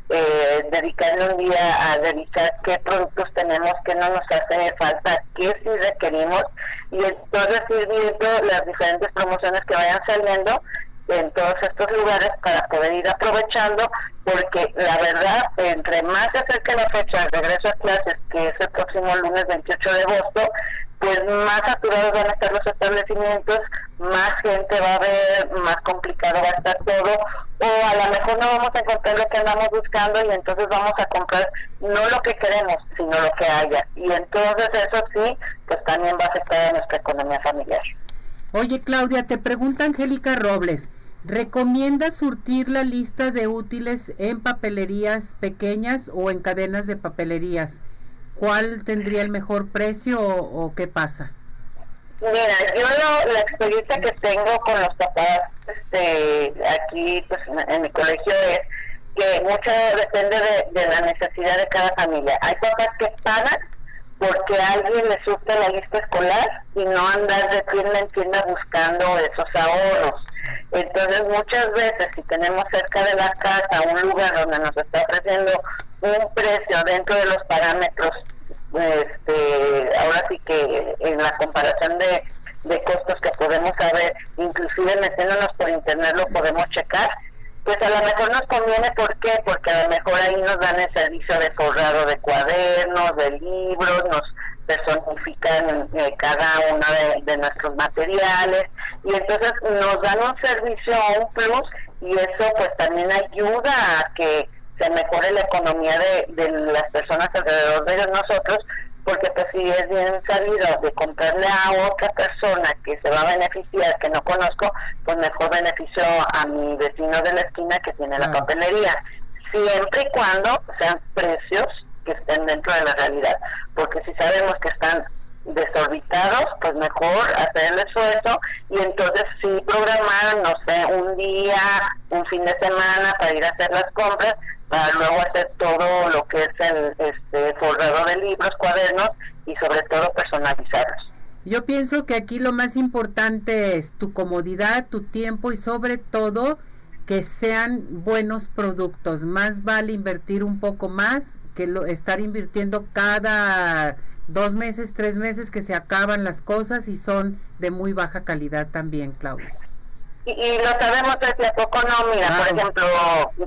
eh, dedicarle un día a revisar qué productos tenemos, qué no nos hace falta, qué sí requerimos y entonces ir viendo las diferentes promociones que vayan saliendo en todos estos lugares para poder ir aprovechando, porque la verdad, entre más se acerque la fecha de regreso a clases, que es el próximo lunes 28 de agosto, pues más saturados van a estar los establecimientos, más gente va a ver, más complicado va a estar todo, o a lo mejor no vamos a encontrar lo que andamos buscando y entonces vamos a comprar no lo que queremos, sino lo que haya. Y entonces eso sí, pues también va a afectar a nuestra economía familiar. Oye Claudia, te pregunta Angélica Robles, ¿recomiendas surtir la lista de útiles en papelerías pequeñas o en cadenas de papelerías? ¿Cuál tendría el mejor precio o, qué pasa? Mira, yo la experiencia que tengo con los papás este, aquí pues, en, mi colegio es que mucho depende de, la necesidad de cada familia. Hay papás que pagan porque alguien le surte la lista escolar y no andar de tienda en tienda buscando esos ahorros. Entonces muchas veces si tenemos cerca de la casa un lugar donde nos está ofreciendo un precio dentro de los parámetros, este, ahora sí que en la comparación de, costos que podemos saber, inclusive metiéndonos por internet lo podemos checar, pues a lo mejor nos conviene, ¿por qué? Porque a lo mejor ahí nos dan el servicio de forrado de cuadernos, de libros, nos personifican eh, cada uno de, nuestros materiales y entonces nos dan un servicio, un plus y eso pues también ayuda a que se mejore la economía de, de las personas alrededor de nosotros porque pues si es bien sabido de comprarle a otra persona que se va a beneficiar, que no conozco, pues mejor beneficio a mi vecino de la esquina que tiene la papelería, siempre y cuando sean precios que estén dentro de la realidad, porque si sabemos que están desorbitados, pues mejor hacer el esfuerzo y entonces sí programar, no sé, un día, un fin de semana para ir a hacer las compras, para luego hacer todo lo que es el este, forrado de libros, cuadernos y sobre todo personalizarlos. Yo pienso que aquí lo más importante es tu comodidad, tu tiempo y sobre todo que sean buenos productos. Más vale invertir un poco más que lo, estar invirtiendo cada dos meses, tres meses que se acaban las cosas y son de muy baja calidad también, Claudia. Y, lo sabemos desde a poco no mira por ejemplo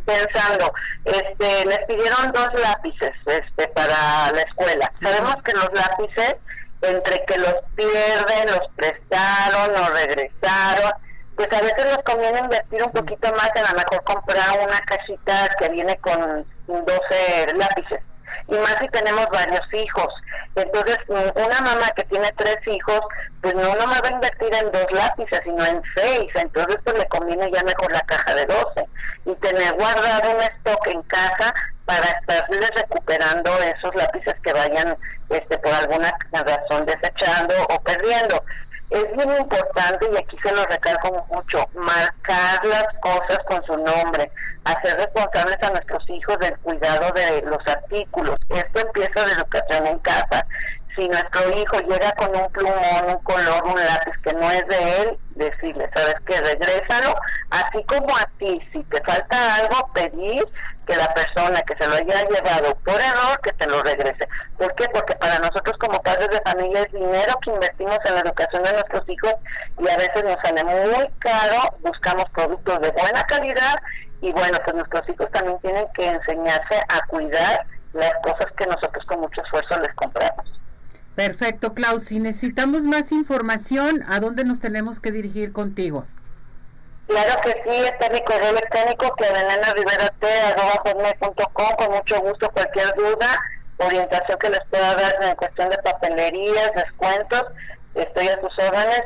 pensando este les pidieron dos lápices este para la escuela. Sabemos que los lápices entre que los pierden los prestaron o regresaron pues a veces nos conviene invertir un poquito más en a lo mejor comprar una cajita que viene con 12 lápices y más si tenemos varios hijos. Entonces, una mamá que tiene tres hijos, pues no nomás va a invertir en dos lápices, sino en seis. Entonces, pues le conviene ya mejor la caja de doce y tener guardado un stock en casa para estarles recuperando esos lápices que vayan este por alguna razón desechando o perdiendo es bien importante y aquí se lo recalco mucho, marcar las cosas con su nombre, hacer responsables a nuestros hijos del cuidado de los artículos. Esto empieza de educación en casa. Si nuestro hijo llega con un plumón, un color, un lápiz que no es de él, decirle, sabes que regrésalo, así como a ti, si te falta algo, pedir que la persona que se lo haya llevado por error, que te lo regrese. ¿Por qué? Porque para nosotros como padres de familia es dinero que invertimos en la educación de nuestros hijos y a veces nos sale muy caro, buscamos productos de buena calidad y bueno, pues nuestros hijos también tienen que enseñarse a cuidar las cosas que nosotros con mucho esfuerzo les compramos. Perfecto, Klaus. Si necesitamos más información, ¿a dónde nos tenemos que dirigir contigo? Claro que sí, está mi correo electrónico que con mucho gusto cualquier duda, orientación que les pueda dar en cuestión de papelerías, descuentos, estoy a sus órdenes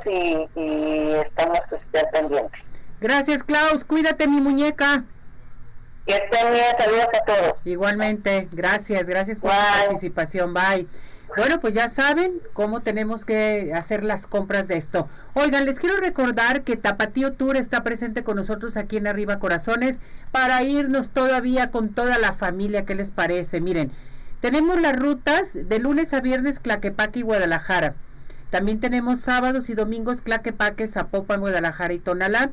y, estamos este, pendientes. Gracias Klaus, cuídate mi muñeca. Que estén bien, saludos a todos. Igualmente, gracias, gracias por su participación, bye. Bueno, pues ya saben cómo tenemos que hacer las compras de esto. Oigan, les quiero recordar que Tapatío Tour está presente con nosotros aquí en Arriba Corazones para irnos todavía con toda la familia. ¿Qué les parece? Miren, tenemos las rutas de lunes a viernes Claquepaque y Guadalajara. También tenemos sábados y domingos Claquepaque, Zapopan, Guadalajara y Tonalá.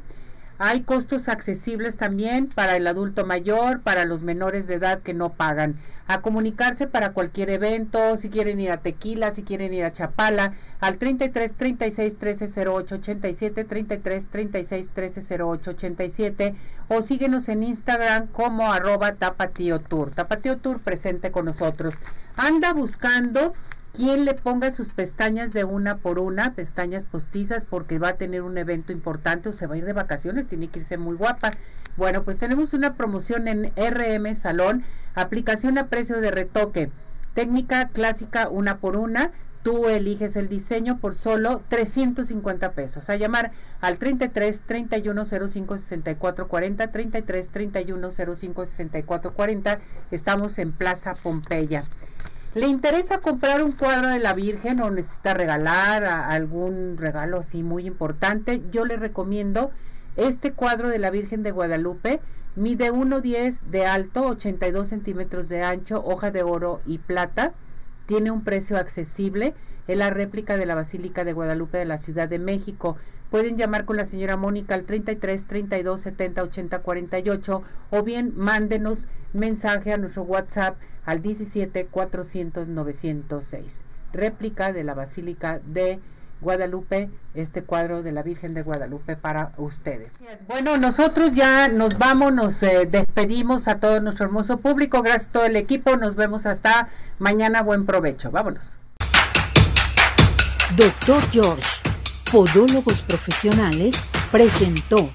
Hay costos accesibles también para el adulto mayor, para los menores de edad que no pagan. A comunicarse para cualquier evento, si quieren ir a Tequila, si quieren ir a Chapala, al 33 36 13 08 87, 33 36 13 08 87, o síguenos en Instagram como arroba Tapatío Tour. Tour presente con nosotros. Anda buscando quien le ponga sus pestañas de una por una, pestañas postizas, porque va a tener un evento importante o se va a ir de vacaciones, tiene que irse muy guapa. Bueno, pues tenemos una promoción en RM Salón, aplicación a precio de retoque, técnica clásica una por una. Tú eliges el diseño por solo 350 pesos. A llamar al 33 31 05 64 40, 33 31 05 64 40. Estamos en Plaza Pompeya. ¿Le interesa comprar un cuadro de la Virgen o necesita regalar algún regalo así muy importante? Yo le recomiendo este cuadro de la Virgen de Guadalupe. Mide 1,10 de alto, 82 centímetros de ancho, hoja de oro y plata. Tiene un precio accesible. Es la réplica de la Basílica de Guadalupe de la Ciudad de México. Pueden llamar con la señora Mónica al 33 32 70 80 48 o bien mándenos mensaje a nuestro WhatsApp al 17 400 906. Réplica de la Basílica de Guadalupe, este cuadro de la Virgen de Guadalupe para ustedes. Bueno, nosotros ya nos vamos, nos eh, despedimos a todo nuestro hermoso público. Gracias a todo el equipo. Nos vemos hasta mañana. Buen provecho. Vámonos. Doctor George, Podólogos Profesionales, presentó